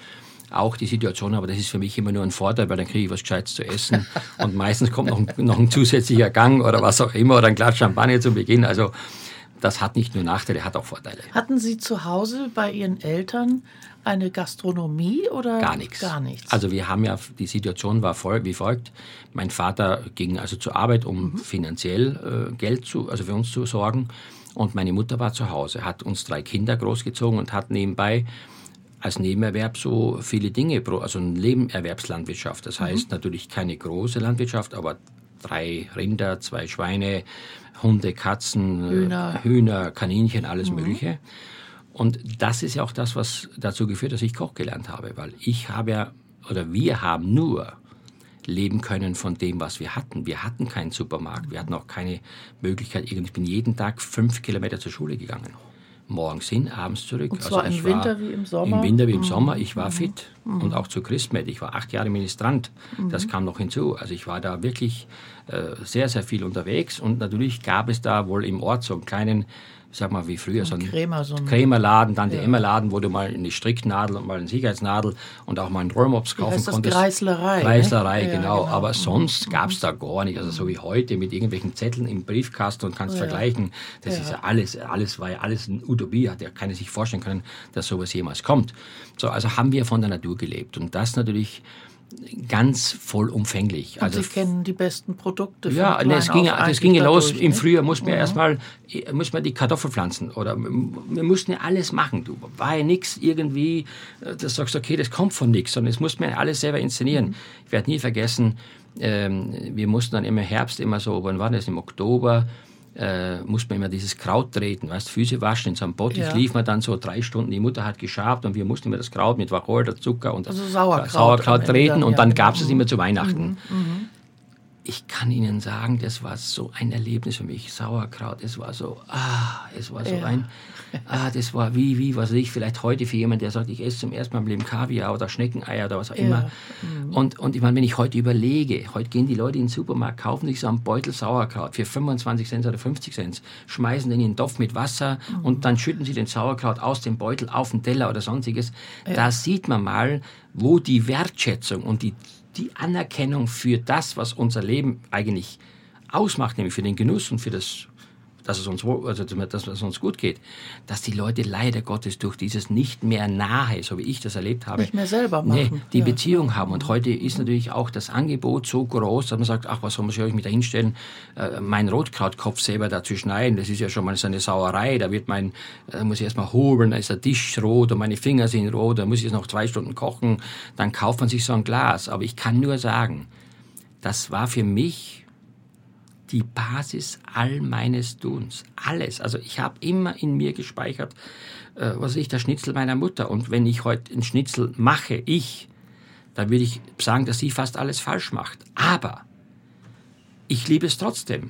auch die Situation, aber das ist für mich immer nur ein Vorteil, weil dann kriege ich was Gescheites zu essen und meistens kommt noch ein, noch ein zusätzlicher Gang oder was auch immer oder ein Glas Champagner zu Beginn. Also das hat nicht nur Nachteile, hat auch Vorteile. Hatten Sie zu Hause bei Ihren Eltern eine Gastronomie oder gar nichts? Gar nichts. Also wir haben ja die Situation war voll, wie folgt: Mein Vater ging also zur Arbeit, um mhm. finanziell äh, Geld zu, also für uns zu sorgen, und meine Mutter war zu Hause, hat uns drei Kinder großgezogen und hat nebenbei als Nebenerwerb so viele Dinge, also eine Nebenerwerbslandwirtschaft. Das heißt mhm. natürlich keine große Landwirtschaft, aber drei Rinder, zwei Schweine, Hunde, Katzen, Hühner, Hühner Kaninchen, alles mhm. Mögliche. Und das ist ja auch das, was dazu geführt, dass ich Koch gelernt habe, weil ich habe ja, oder wir haben nur leben können von dem, was wir hatten. Wir hatten keinen Supermarkt, wir hatten auch keine Möglichkeit. Ich bin jeden Tag fünf Kilometer zur Schule gegangen morgens hin, abends zurück. Und zwar also im Winter wie im Sommer? Im Winter wie im mhm. Sommer. Ich war mhm. fit mhm. und auch zu Christmet. Ich war acht Jahre Ministrant. Mhm. Das kam noch hinzu. Also ich war da wirklich äh, sehr, sehr viel unterwegs und natürlich gab es da wohl im Ort so einen kleinen sag mal, wie früher, so ein, Krämer, so ein Krämerladen, dann der Emmerladen, wo du mal eine Stricknadel und mal eine Sicherheitsnadel und auch mal einen Rollmops kaufen heißt das konntest. Kreislerei. Kreislerei, ne? genau. Ja, Aber sonst gab es da gar nicht. Also so wie heute mit irgendwelchen Zetteln im Briefkasten und kannst ja. vergleichen. Das ja. ist ja alles, alles war ja alles eine Utopie, hat ja keiner sich vorstellen können, dass sowas jemals kommt. So, also haben wir von der Natur gelebt. Und das natürlich ganz vollumfänglich. Und also, Sie kennen die besten Produkte. Ja, ne, es ging, das ging ja los. Im Frühjahr mussten wir mhm. erstmal muss die Kartoffel pflanzen oder wir mussten ja alles machen. Du war ja nichts irgendwie, äh, das sagst okay, das kommt von nichts, sondern es mussten wir alles selber inszenieren. Mhm. Ich werde nie vergessen, ähm, wir mussten dann immer Herbst immer so, wann war das im Oktober äh, musste man immer dieses Kraut treten, weißt, Füße waschen in so einem Bottich, Ja. lief man dann so drei Stunden, die Mutter hat geschabt und wir mussten immer das Kraut mit Wacholder, Zucker und Also Sauerkraut Sauerkraut treten dann, und ja, dann genau. gab es es immer zu Weihnachten. Ich kann Ihnen sagen, das war so ein Erlebnis für mich. Sauerkraut, es war so, ah, es war so Ja. ein, ah, das war wie, wie, was weiß ich, vielleicht heute für jemanden, der sagt, ich esse zum ersten Mal im Leben Kaviar oder Schneckeneier oder was auch immer. Und, und ich meine, wenn ich heute überlege, heute gehen die Leute in den Supermarkt, kaufen sich so einen Beutel Sauerkraut für 25 Cent oder 50 Cent, schmeißen den in den Topf mit Wasser und dann schütten sie den Sauerkraut aus dem Beutel auf den Teller oder sonstiges. Da sieht man mal, wo die Wertschätzung und die, die Anerkennung für das, was unser Leben eigentlich ausmacht, nämlich für den Genuss und für das, dass es uns, also dass es uns gut geht, dass die Leute leider Gottes durch dieses nicht mehr nahe, so wie ich das erlebt habe, Nicht mehr selber nee, machen. die Ja. Beziehung haben. Und heute ist natürlich auch das Angebot so groß, dass man sagt, ach, was soll ich mich da hinstellen, äh, meinen Rotkrautkopf selber da zu schneiden, das ist ja schon mal so eine Sauerei, da wird mein, da muss ich erstmal hobeln, da ist der Tisch rot und meine Finger sind rot, da muss ich es noch zwei Stunden kochen, dann kauft man sich so ein Glas. Aber ich kann nur sagen, das war für mich die Basis all meines Tuns. Alles. Also ich habe immer in mir gespeichert, äh, was ich, der Schnitzel meiner Mutter. Und wenn ich heute einen Schnitzel mache, ich, dann würde ich sagen, dass sie fast alles falsch macht. Aber ich liebe es trotzdem.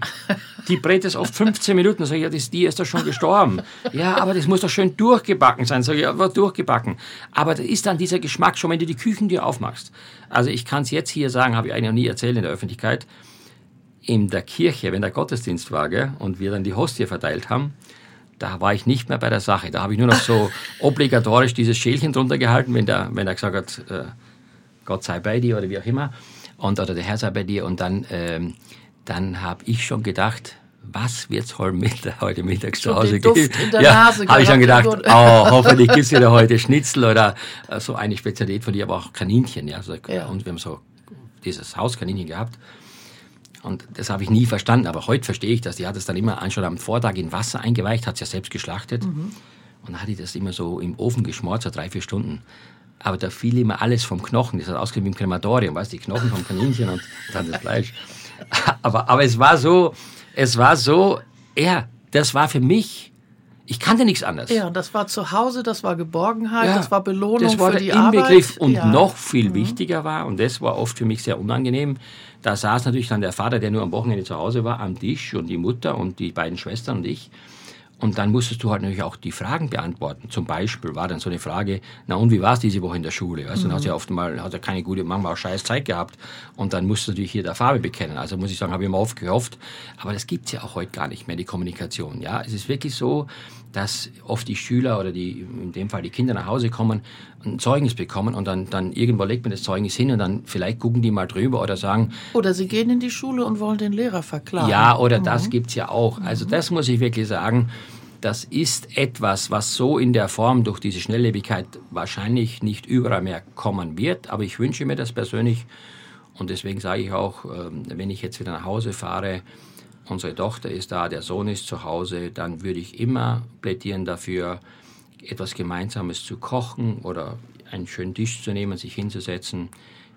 Die brät es oft 15 Minuten. Sage ich, ja, das, die ist doch schon gestorben. Ja, aber das muss doch schön durchgebacken sein. Sage ich, ja, war durchgebacken. Aber da ist dann dieser Geschmack schon, wenn du die Küchentür aufmachst. Also ich kann es jetzt hier sagen, habe ich eigentlich noch nie erzählt in der Öffentlichkeit in der Kirche, wenn der Gottesdienst war gell, und wir dann die Hostie verteilt haben, da war ich nicht mehr bei der Sache. Da habe ich nur noch so obligatorisch dieses Schälchen drunter gehalten, wenn der, wenn er gesagt hat, äh, Gott sei bei dir oder wie auch immer, und, oder der Herr sei bei dir. Und dann, ähm, dann habe ich schon gedacht, was wird's heute Mittag, heute Mittag zu Hause geben? der ja, habe ich schon gedacht, oh, hoffentlich gibt's wieder heute Schnitzel oder äh, so eine Spezialität von dir, aber auch Kaninchen. Ja, also, Ja. Und wir haben so dieses Hauskaninchen gehabt. Und das habe ich nie verstanden, aber heute verstehe ich das. Die hat es dann immer schon am Vortag in Wasser eingeweicht, hat es ja selbst geschlachtet. Und dann hat die das immer so im Ofen geschmort, so drei, vier Stunden. Aber da fiel immer alles vom Knochen. Das hat ausgesehen wie im Krematorium, weißt du, die Knochen vom Kaninchen und dann das Fleisch. Aber, aber es war so, es war so, ja, das war für mich, ich kannte nichts anderes. Ja, das war zu Hause, das war Geborgenheit, Ja, das war Belohnung das war für die Inbegriff. Arbeit. Und ja. Mhm. noch viel wichtiger war, und das war oft für mich sehr unangenehm, da saß natürlich dann der Vater, der nur am Wochenende zu Hause war, am Tisch und die Mutter und die beiden Schwestern und ich. Und dann musstest du halt natürlich auch die Fragen beantworten. Zum Beispiel war dann so eine Frage, na und wie war es diese Woche in der Schule? Weißt, du, Dann hast du ja oft mal hat er keine gute, manchmal auch scheiß Zeit gehabt. Und dann musst du natürlich hier der Farbe bekennen. Also muss ich sagen, habe ich immer oft gehofft. Aber das gibt's ja auch heute gar nicht mehr, die Kommunikation. Ja, es ist wirklich so, dass oft die Schüler oder die, in dem Fall die Kinder nach Hause kommen, ein Zeugnis bekommen und dann, dann irgendwo legt man das Zeugnis hin und dann vielleicht gucken die mal drüber oder sagen, Oder sie gehen in die Schule und wollen den Lehrer verklagen. ja, oder das gibt's ja auch. Also das muss ich wirklich sagen, das ist etwas, was so in der Form durch diese Schnelllebigkeit wahrscheinlich nicht überall mehr kommen wird. Aber ich wünsche mir das persönlich. Und deswegen sage ich auch, ähm, wenn ich jetzt wieder nach Hause fahre, unsere Tochter ist da, der Sohn ist zu Hause, dann würde ich immer plädieren dafür, etwas Gemeinsames zu kochen oder einen schönen Tisch zu nehmen, sich hinzusetzen.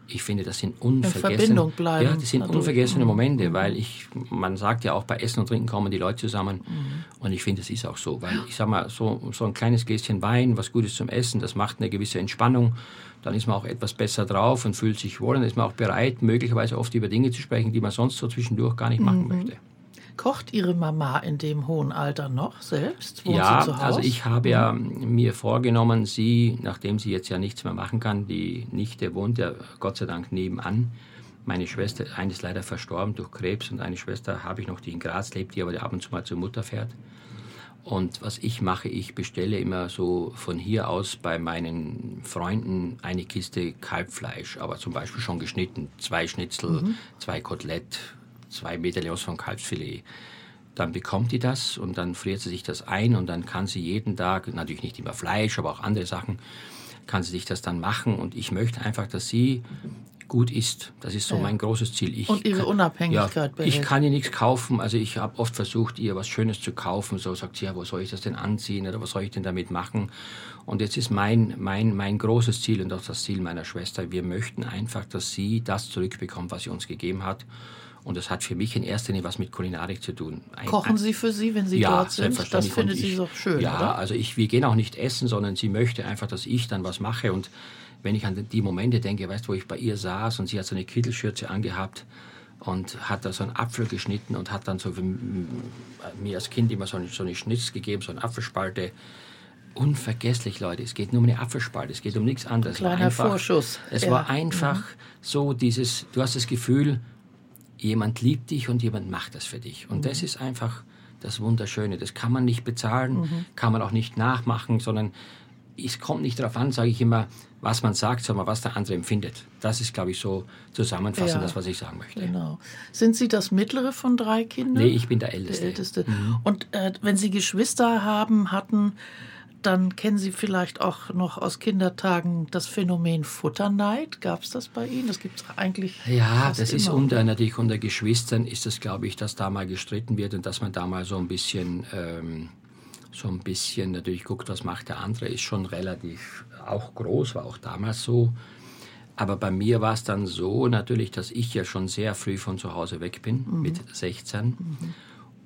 Ich finde, das sind unvergessene, ja, das sind unvergessene Momente, weil ich, man sagt ja auch bei Essen und Trinken kommen die Leute zusammen Mhm. und ich finde, das ist auch so, weil ich sag mal, so, so ein kleines Gläschen Wein, was Gutes zum Essen, das macht eine gewisse Entspannung, dann ist man auch etwas besser drauf und fühlt sich wohl und ist man auch bereit, möglicherweise oft über Dinge zu sprechen, die man sonst so zwischendurch gar nicht Mhm. machen möchte. Kocht Ihre Mama in dem hohen Alter noch selbst? Wohnt ja, sie zu Hause? also ich habe ja mir vorgenommen, sie, nachdem sie jetzt ja nichts mehr machen kann, die Nichte wohnt ja Gott sei Dank nebenan. Meine Schwester, eine ist leider verstorben durch Krebs und eine Schwester habe ich noch, die in Graz lebt, die aber ab und zu mal zur Mutter fährt. Und was ich mache, ich bestelle immer so von hier aus bei meinen Freunden eine Kiste Kalbfleisch, aber zum Beispiel schon geschnitten. Zwei Schnitzel, zwei Kotelett, zwei Medaillons von Kalbsfilet. Dann bekommt die das und dann friert sie sich das ein und dann kann sie jeden Tag, natürlich nicht immer Fleisch, aber auch andere Sachen, kann sie sich das dann machen. Und ich möchte einfach, dass sie gut isst. Das ist so mein großes Ziel. Ich Und ihre kann- Unabhängigkeit ja. Ich kann ihr nichts kaufen. Also ich habe oft versucht, ihr was Schönes zu kaufen. So sagt sie, ja, wo soll ich das denn anziehen oder was soll ich denn damit machen? Und jetzt ist mein, mein, mein großes Ziel und auch das Ziel meiner Schwester, wir möchten einfach, dass sie das zurückbekommt, was sie uns gegeben hat. Und das hat für mich in erster Linie was mit Kulinarik zu tun. Ein, Kochen Sie für Sie, wenn Sie ja, dort sind? Das findet sie so schön, Ja, oder? also ich, wir gehen auch nicht essen, sondern sie möchte einfach, dass ich dann was mache. Und wenn ich an die Momente denke, weißt du, wo ich bei ihr saß und sie hat so eine Kittelschürze angehabt und hat da so einen Apfel geschnitten und hat dann so für mir als Kind immer so eine, so eine Schnitz gegeben, so eine Apfelspalte. Unvergesslich, Leute. Es geht nur um eine Apfelspalte, es geht um nichts anderes. Kleiner einfach, Vorschuss. Es ja. war einfach mhm. so dieses, du hast das Gefühl, jemand liebt dich und jemand macht das für dich. Und mhm. das ist einfach das Wunderschöne. Das kann man nicht bezahlen, mhm. kann man auch nicht nachmachen, sondern es kommt nicht darauf an, sage ich immer, was man sagt, sondern was der andere empfindet. Das ist, glaube ich, so zusammenfassend ja, das, was ich sagen möchte. Genau. Sind Sie das mittlere von drei Kindern? Nee, ich bin der Älteste. Der Älteste. Mhm. Und äh, wenn Sie Geschwister haben, hatten, dann kennen Sie vielleicht auch noch aus Kindertagen das Phänomen Futterneid. Gab es das bei Ihnen? Das gibt es eigentlich. Ja, das immer. ist unter, natürlich unter Geschwistern ist das, glaube ich, dass da mal gestritten wird und dass man da mal so ein bisschen, ähm, so ein bisschen natürlich guckt, was macht der andere, ist schon relativ auch groß, war auch damals so. Aber bei mir war es dann so natürlich, dass ich ja schon sehr früh von zu Hause weg bin, mhm. mit 16. Mhm.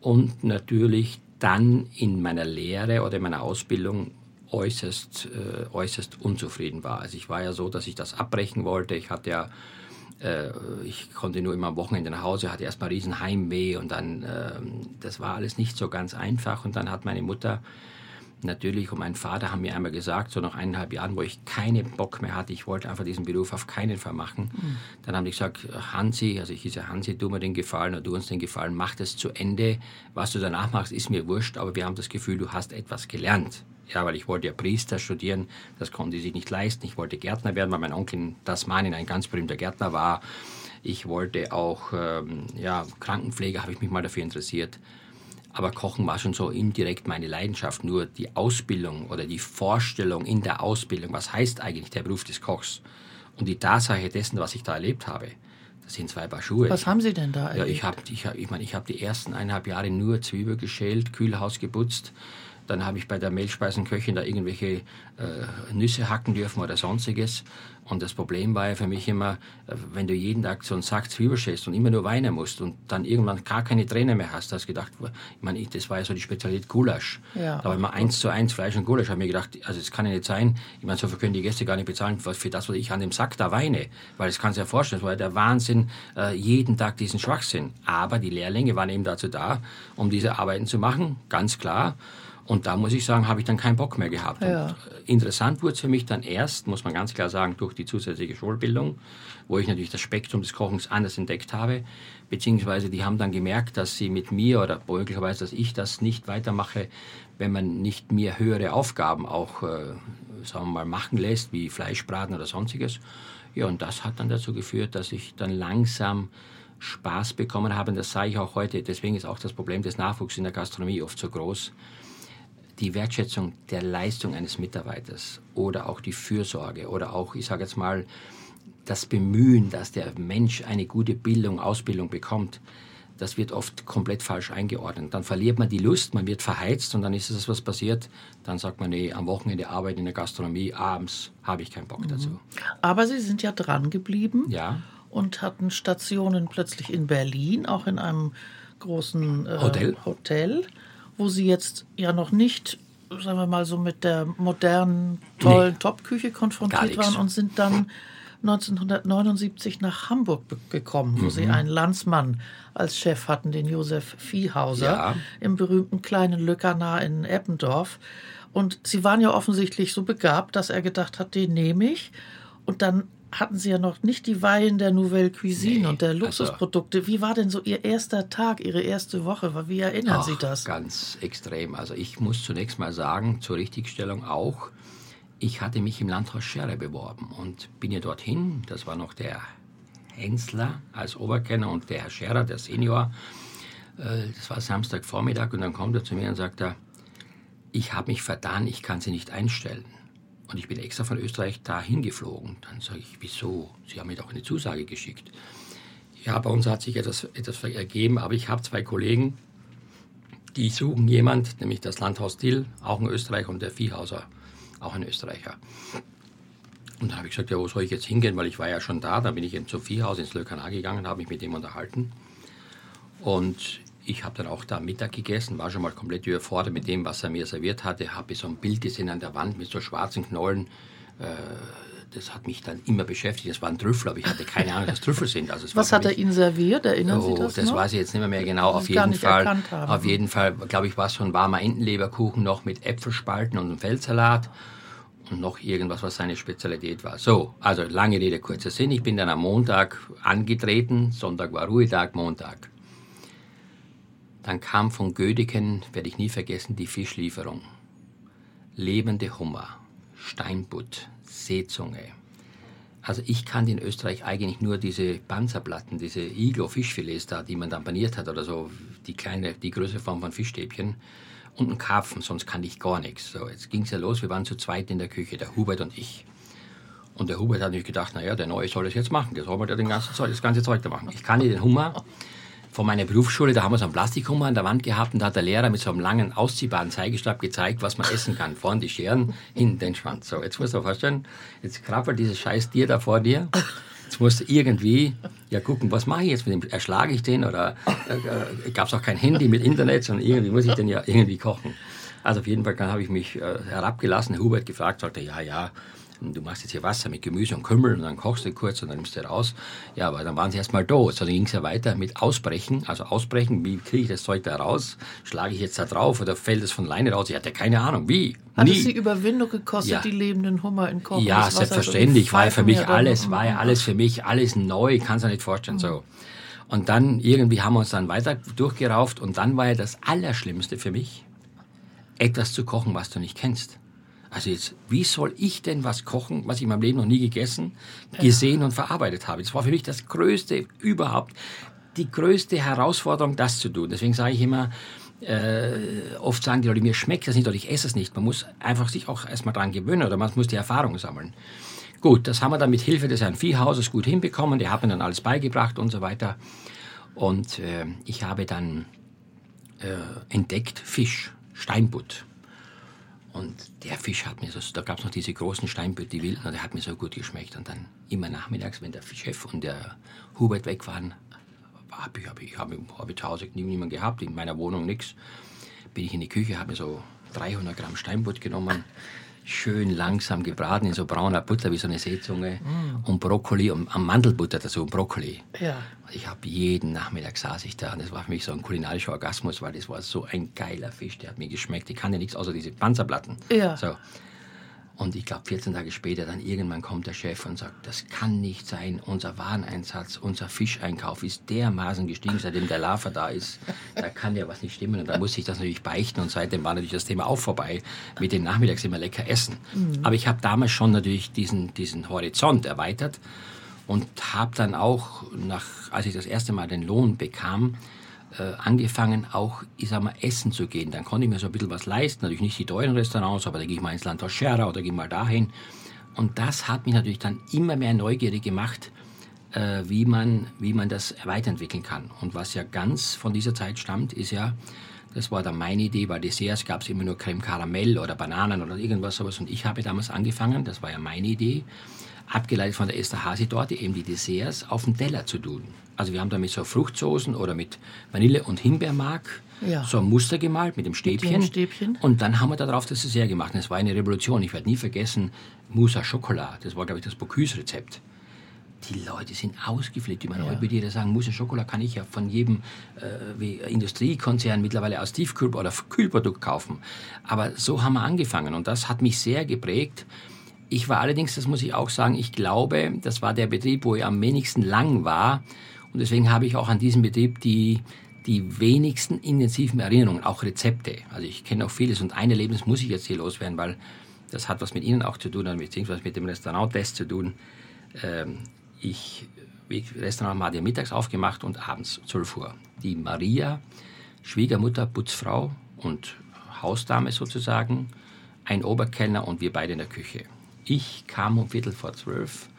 Und natürlich dann in meiner Lehre oder in meiner Ausbildung äußerst, äh, äußerst unzufrieden war. Also ich war ja so, dass ich das abbrechen wollte. Ich hatte ja, äh, ich konnte nur immer am Wochenende nach Hause, hatte erstmal riesen Heimweh und dann, äh, das war alles nicht so ganz einfach. Und dann hat meine Mutter natürlich und mein Vater haben mir einmal gesagt, so nach eineinhalb Jahren, wo ich keinen Bock mehr hatte, ich wollte einfach diesen Beruf auf keinen Fall machen. Mhm. Dann haben die gesagt, Hansi, also ich hieß ja Hansi, tu mir den Gefallen oder du uns den Gefallen, mach das zu Ende. Was du danach machst, ist mir wurscht, aber wir haben das Gefühl, du hast etwas gelernt. Ja, weil ich wollte ja Priester studieren, das konnten die sich nicht leisten. Ich wollte Gärtner werden, weil mein Onkel in Tasmanien ein ganz berühmter Gärtner war. Ich wollte auch, ähm, ja, Krankenpflege, habe ich mich mal dafür interessiert. Aber Kochen war schon so indirekt meine Leidenschaft. Nur die Ausbildung oder die Vorstellung in der Ausbildung, was heißt eigentlich der Beruf des Kochs und die Tatsache dessen, was ich da erlebt habe, das sind zwei Paar Schuhe. Was haben Sie denn da erlebt? Ja, ich habe ich, ich mein, ich hab die ersten eineinhalb Jahre nur Zwiebel geschält, Kühlhaus geputzt, dann habe ich bei der Mehlspeisenköchin da irgendwelche äh, Nüsse hacken dürfen oder sonstiges. Und das Problem war ja für mich immer, äh, wenn du jeden Tag so einen Sack Zwiebel schälst und immer nur weinen musst und dann irgendwann gar keine Tränen mehr hast, hast du gedacht, ich meine, das war ja so die Spezialität Gulasch. Ja. Da war immer eins zu eins Fleisch und Gulasch. habe mir gedacht, also das kann ja nicht sein. Ich meine, so viel können die Gäste gar nicht bezahlen für das, was ich an dem Sack da weine. Weil das kannst du ja vorstellen, das war ja der Wahnsinn, äh, jeden Tag diesen Schwachsinn. Aber die Lehrlinge waren eben dazu da, um diese Arbeiten zu machen, ganz klar. Und da muss ich sagen, habe ich dann keinen Bock mehr gehabt. Ja. Äh, interessant wurde es für mich dann erst, muss man ganz klar sagen, durch die zusätzliche Schulbildung, wo ich natürlich das Spektrum des Kochens anders entdeckt habe. Beziehungsweise die haben dann gemerkt, dass sie mit mir oder möglicherweise, dass ich das nicht weitermache, wenn man nicht mir höhere Aufgaben auch, äh, sagen wir mal, machen lässt, wie Fleischbraten oder sonstiges. Ja, und das hat dann dazu geführt, dass ich dann langsam Spaß bekommen habe. Und das sage ich auch heute. Deswegen ist auch das Problem des Nachwuchs in der Gastronomie oft so groß die Wertschätzung der Leistung eines Mitarbeiters oder auch die Fürsorge oder auch, ich sage jetzt mal, das Bemühen, dass der Mensch eine gute Bildung, Ausbildung bekommt, das wird oft komplett falsch eingeordnet. Dann verliert man die Lust, man wird verheizt und dann ist es was passiert. Dann sagt man, nee, am Wochenende arbeiten in der Gastronomie, abends habe ich keinen Bock mhm. dazu. Aber Sie sind ja dran geblieben. Ja. Und hatten Stationen plötzlich in Berlin, auch in einem großen äh, Hotel. Hotel wo sie jetzt ja noch nicht, sagen wir mal so, mit der modernen, tollen nee, Topküche konfrontiert waren und sind dann 1979 nach Hamburg gekommen, wo mhm. sie einen Landsmann als Chef hatten, den Josef Viehhauser, ja. im berühmten kleinen Lückernah in Eppendorf. Und sie waren ja offensichtlich so begabt, dass er gedacht hat, den nehme ich. Und dann hatten Sie ja noch nicht die Weihen der Nouvelle Cuisine nee, und der also Luxusprodukte. Also, Wie war denn so Ihr erster Tag, Ihre erste Woche? Wie erinnern ach, Sie das? Ganz extrem. Also ich muss zunächst mal sagen, zur Richtigstellung auch, ich hatte mich im Landhaus Scherre beworben und bin ja dorthin. Das war noch der Hensler als Oberkenner und der Herr Scherer, der Senior. Äh, das war Samstagvormittag und dann kommt er zu mir und sagt, er, ich habe mich vertan, ich kann Sie nicht einstellen. Und ich bin extra von Österreich dahin geflogen. Dann sage ich, wieso? Sie haben mir doch eine Zusage geschickt. Ja, bei uns hat sich etwas, etwas ergeben, aber ich habe zwei Kollegen, die suchen jemand, nämlich das Landhaus Dill, auch ein Österreicher, und der Viehhauser, auch ein Österreicher. Und da habe ich gesagt, ja, wo soll ich jetzt hingehen, weil ich war ja schon da. Dann bin ich eben zum Viehhaus ins Lökanar gegangen, habe mich mit ihm unterhalten. Und ich habe dann auch da Mittag gegessen, war schon mal komplett überfordert mit dem, was er mir serviert hatte. Habe so ein Bild gesehen an der Wand mit so schwarzen Knollen. Äh, das hat mich dann immer beschäftigt. Das waren Trüffel, aber ich hatte keine Ahnung, dass Trüffel sind. Also was hat er Ihnen serviert? Erinnern oh, Sie das Das noch? weiß ich jetzt nicht mehr, mehr genau. Auf jeden, Fall, auf jeden Fall, glaube ich, war es so ein warmer Entenleberkuchen noch mit Äpfelspalten und einem Feldsalat und noch irgendwas, was seine Spezialität war. So, also lange Rede, kurzer Sinn. Ich bin dann am Montag angetreten. Sonntag war Ruhetag, Montag. Dann kam von Gödeken, werde ich nie vergessen, die Fischlieferung. Lebende Hummer, Steinbutt, Seezunge. Also ich kannte in Österreich eigentlich nur diese Panzerplatten, diese Iglo-Fischfilets da, die man dann paniert hat oder so, die kleine, die größere Form von Fischstäbchen und einen Karpfen, sonst kannte ich gar nichts. So, jetzt ging es ja los, wir waren zu zweit in der Küche, der Hubert und ich. Und der Hubert hat natürlich gedacht, naja, der Neue soll das jetzt machen, der soll ganzen Zeug, das ganze Zeug da machen. Ich kannte den Hummer von meiner Berufsschule, da haben wir so einen Plastikhummer an der Wand gehabt und da hat der Lehrer mit so einem langen, ausziehbaren Zeigestab gezeigt, was man essen kann. Vorne die Scheren, hinten den Schwanz. So, jetzt musst du dir vorstellen, jetzt krabbelt dieses scheiß Tier da vor dir. Jetzt musst du irgendwie ja gucken, was mache ich jetzt mit dem? Erschlage ich den oder äh, gab es auch kein Handy mit Internet, sondern irgendwie muss ich den ja irgendwie kochen. Also auf jeden Fall habe ich mich äh, herabgelassen. Hubert gefragt, sagte, ja, ja, du machst jetzt hier Wasser mit Gemüse und Kümmel und dann kochst du kurz und dann nimmst du raus. Ja, aber dann waren sie erstmal da. So, dann ging es ja weiter mit Ausbrechen. Also Ausbrechen, wie kriege ich das Zeug da raus? Schlage ich jetzt da drauf oder fällt es von alleine raus? Ich hatte keine Ahnung, wie. Hat es Sie Überwindung gekostet, ja. die lebenden Hummer in Kochen? Ja, selbstverständlich. War ja für mich alles, war ja alles für mich, alles neu, kann es ja nicht vorstellen. Mhm. So. Und dann irgendwie haben wir uns dann weiter durchgerauft und dann war ja das Allerschlimmste für mich, etwas zu kochen, was du nicht kennst. Also jetzt, wie soll ich denn was kochen, was ich in meinem Leben noch nie gegessen, gesehen und verarbeitet habe? Das war für mich das Größte überhaupt, die größte Herausforderung, das zu tun. Deswegen sage ich immer, äh, oft sagen die Leute, mir schmeckt das nicht oder ich esse es nicht. Man muss einfach sich auch erstmal dran gewöhnen oder man muss die Erfahrung sammeln. Gut, das haben wir dann mit Hilfe des Herrn Viehhauses gut hinbekommen. Der hat mir dann alles beigebracht und so weiter. Und äh, ich habe dann äh, entdeckt Fisch, Steinbutt. Und der Fisch hat mir so, da gab es noch diese großen Steinböden, die wilden, und der hat mir so gut geschmeckt. Und dann immer nachmittags, wenn der Chef und der Hubert weg waren, habe ich, hab ich, hab, hab ich zu Hause niemanden gehabt, in meiner Wohnung nichts, bin ich in die Küche, habe mir so 300 Gramm Steinbutt genommen, schön langsam gebraten in so brauner Butter wie so eine Seezunge mm. und Brokkoli und am Mandelbutter dazu und Brokkoli. Ja. Ich habe jeden Nachmittag saß ich da und das war für mich so ein kulinarischer Orgasmus, weil das war so ein geiler Fisch, der hat mir geschmeckt. Ich kannte nichts außer diese Panzerplatten. Ja. So. Und ich glaube, 14 Tage später dann irgendwann kommt der Chef und sagt, das kann nicht sein, unser Wareneinsatz, unser Fischeinkauf ist dermaßen gestiegen, seitdem der Lava da ist. Da kann ja was nicht stimmen. Und da muss ich das natürlich beichten. Und seitdem war natürlich das Thema auch vorbei, mit den Nachmittags immer lecker essen. Mhm. Aber ich habe damals schon natürlich diesen, diesen Horizont erweitert und habe dann auch, nach, als ich das erste Mal den Lohn bekam, angefangen, auch, ich sag mal, essen zu gehen. Dann konnte ich mir so ein bisschen was leisten. Natürlich nicht die teuren Restaurants, aber da gehe ich mal ins Land Scherra oder gehe mal dahin. Und das hat mich natürlich dann immer mehr neugierig gemacht, äh, wie, man, wie man das weiterentwickeln kann. Und was ja ganz von dieser Zeit stammt, ist ja, das war dann meine Idee, bei Desserts gab es immer nur Creme Karamell oder Bananen oder irgendwas sowas. Und ich habe damals angefangen, das war ja meine Idee, abgeleitet von der Esther Hasi-Torte, eben die Desserts auf den Teller zu tun. Also wir haben da mit so Fruchtsoßen oder mit Vanille- und Himbeermark ja. so ein Muster gemalt mit dem Stäbchen. Mit dem Stäbchen. Und dann haben wir darauf das Dessert gemacht. Und es war eine Revolution. Ich werde nie vergessen, Mousse à Chocolat. Das war, glaube ich, das Bocuse-Rezept. Die Leute sind ausgeflippt, wie man ja. heute dir sagen, Mousse à Chocolat kann ich ja von jedem äh, Industriekonzern mittlerweile als Tiefkühl- oder Kühlprodukt kaufen. Aber so haben wir angefangen und das hat mich sehr geprägt. Ich war allerdings, das muss ich auch sagen, ich glaube, das war der Betrieb, wo ich am wenigsten lang war. Und deswegen habe ich auch an diesem Betrieb die, die wenigsten intensiven Erinnerungen, auch Rezepte. Also ich kenne auch vieles und ein Erlebnis muss ich jetzt hier loswerden, weil das hat was mit Ihnen auch zu tun, beziehungsweise mit dem Restauranttest zu tun. Ähm, ich, Restaurant hat ja mittags aufgemacht und abends 12 Uhr. Die Maria, Schwiegermutter, Putzfrau und Hausdame sozusagen, ein Oberkellner und wir beide in der Küche. Ich kam um Viertel vor zwölf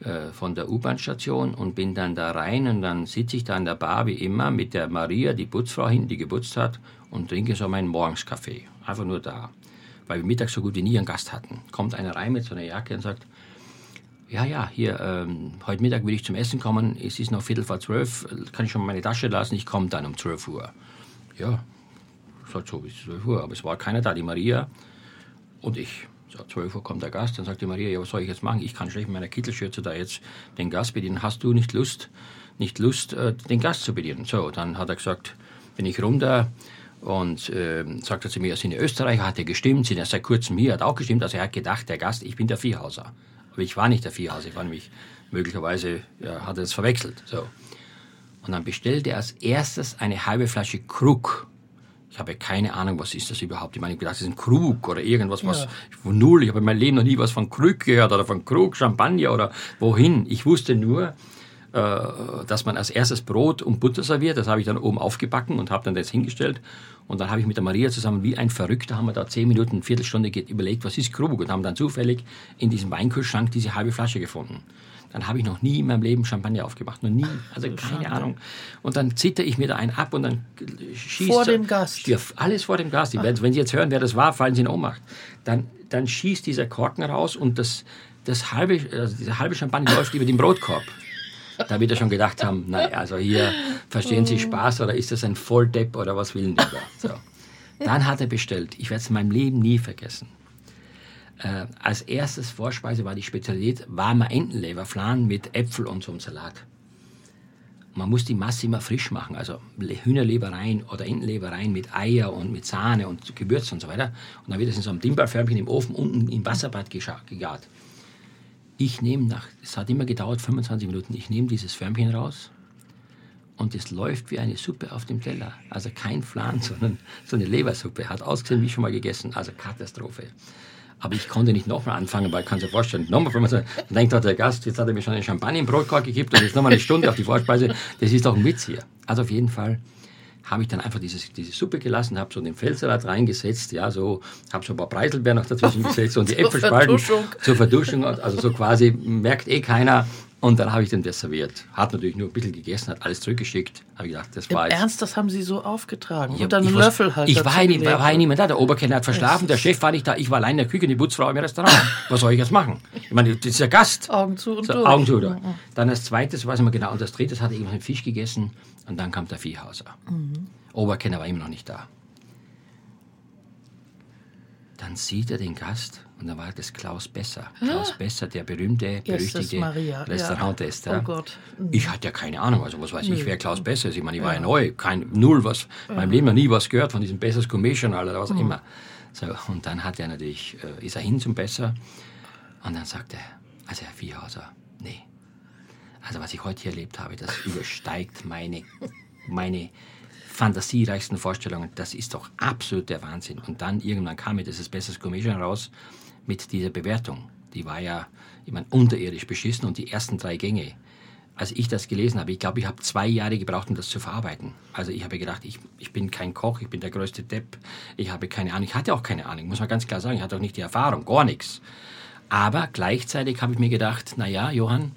äh, von der U-Bahn-Station und bin dann da rein und dann sitze ich da an der Bar wie immer mit der Maria, die Putzfrau hin, die geputzt hat und trinke so meinen Morgenskaffee. Einfach nur da. Weil wir mittags so gut wie nie einen Gast hatten. Kommt einer rein mit so einer Jacke und sagt, ja, ja, hier, ähm, heute Mittag will ich zum Essen kommen, es ist noch Viertel vor zwölf, kann ich schon meine Tasche lassen, ich komme dann um 12 Uhr. Ja, sagt so bis 12 Uhr, aber es war keiner da, die Maria und ich. So, 12 Uhr kommt der Gast, dann sagt die Maria, ja, was soll ich jetzt machen? Ich kann schlecht mit meiner Kittelschürze da jetzt den Gast bedienen. Hast du nicht Lust, nicht Lust, äh, den Gast zu bedienen? So, dann hat er gesagt, bin ich runter und äh, sagte zu mir, er sind Österreicher, hat er gestimmt, sind er seit kurzem hier, hat auch gestimmt, also er hat gedacht, der Gast, ich bin der Viehhauser. Aber ich war nicht der Viehhauser, ich war nämlich möglicherweise, ja, hat er es verwechselt. So. Und dann bestellte er als erstes eine halbe Flasche Krug ich habe keine Ahnung, was ist das überhaupt. Ich meine, ich dachte, das ist ein Krug oder irgendwas, was ja. null. Ich habe in meinem Leben noch nie was von Krug gehört oder von Krug, Champagner oder wohin. Ich wusste nur, äh, dass man als erstes Brot und Butter serviert. Das habe ich dann oben aufgebacken und habe dann das hingestellt. Und dann habe ich mit der Maria zusammen, wie ein Verrückter, haben wir da zehn Minuten, eine Viertelstunde überlegt, was ist Krug und haben dann zufällig in diesem Weinkühlschrank diese halbe Flasche gefunden dann habe ich noch nie in meinem Leben Champagner aufgemacht. Noch nie. Also keine Schade. Ahnung. Und dann zitter ich mir da einen ab und dann schießt. Vor dem Gast. Alles vor dem Gast. Wenn, wenn Sie jetzt hören, wer das war, fallen Sie in Ohnmacht. Dann, dann schießt dieser Korken raus und das, das halbe, also dieser halbe Champagner läuft über den Brotkorb. Da wird er schon gedacht haben, naja, also hier verstehen Sie Spaß oder ist das ein Volldepp oder was will der da? So. Dann hat er bestellt. Ich werde es in meinem Leben nie vergessen. Äh, als erstes Vorspeise war die Spezialität warmer Entenleber, Flan mit Äpfel und so einem Salat. Man muss die Masse immer frisch machen, also Hühnerlebereien oder Entenlebereien mit Eier und mit Sahne und Gewürz und so weiter. Und dann wird es in so einem Dimbalförmchen im Ofen unten im Wasserbad gegart. Ich nehme nach, es hat immer gedauert, 25 Minuten, ich nehme dieses Förmchen raus und es läuft wie eine Suppe auf dem Teller. Also kein Flan, sondern so eine Lebersuppe. Hat ausgesehen wie schon mal gegessen. Also Katastrophe. Aber ich konnte nicht nochmal anfangen, weil ich kann sich vorstellen, nochmal, wenn man so denkt, hat der Gast, jetzt hat er mir schon einen Champagner im Brotkorb gekippt und jetzt nochmal eine Stunde auf die Vorspeise. Das ist doch ein Witz hier. Also auf jeden Fall habe ich dann einfach dieses, diese Suppe gelassen, habe so den Feldsalat reingesetzt, ja, so, habe so ein paar Preiselbeeren noch dazwischen gesetzt und die Äpfelspalten zur Verduschung, also so quasi merkt eh keiner, und dann habe ich den das serviert. Hat natürlich nur ein bisschen gegessen, hat alles zurückgeschickt. Habe ich gedacht, das war Im jetzt. Ernst, das haben Sie so aufgetragen? Ja, und dann einen Löffel halt. Ich war, nie, war niemand da. Der Oberkellner hat verschlafen, der Chef war nicht da. Ich war allein in der Küche, die Putzfrau im Restaurant. Was soll ich jetzt machen? Ich meine, das ist der Gast. Augen zu und so, durch. Augen zu. Oder? Mhm. Dann das zweite, weiß ich mal genau. Und das dritte hatte irgendwas mit Fisch gegessen. Und dann kam der Viehhauser. Mhm. Oberkenner war immer noch nicht da. Dann sieht er den Gast und dann war das Klaus Besser. Klaus Besser, der berühmte, berüchtigte Restauranttester. Ja. Oh Gott. Mhm. Ich hatte ja keine Ahnung, also was weiß ich, wer Klaus Besser ist. Ich meine, ich war ja, neu, kein Null, was, ja. meinem Leben noch nie was gehört von diesem Bessers Gourmet-Journal oder was auch mhm. immer. So, und dann hat er natürlich, äh, ist er hin zum Besser und dann sagt er, also Herr Viehhauser, nee, also was ich heute hier erlebt habe, das übersteigt meine, meine fantasiereichsten Vorstellungen. Das ist doch absolut der Wahnsinn. Und dann irgendwann kam mir das Besseres Gourmet raus mit dieser Bewertung. Die war ja, ich meine, unterirdisch beschissen und die ersten drei Gänge. Als ich das gelesen habe, ich glaube, ich habe zwei Jahre gebraucht, um das zu verarbeiten. Also ich habe gedacht, ich, ich bin kein Koch, ich bin der größte Depp, ich habe keine Ahnung. Ich hatte auch keine Ahnung, muss man ganz klar sagen. Ich hatte auch nicht die Erfahrung, gar nichts. Aber gleichzeitig habe ich mir gedacht, na ja, Johann,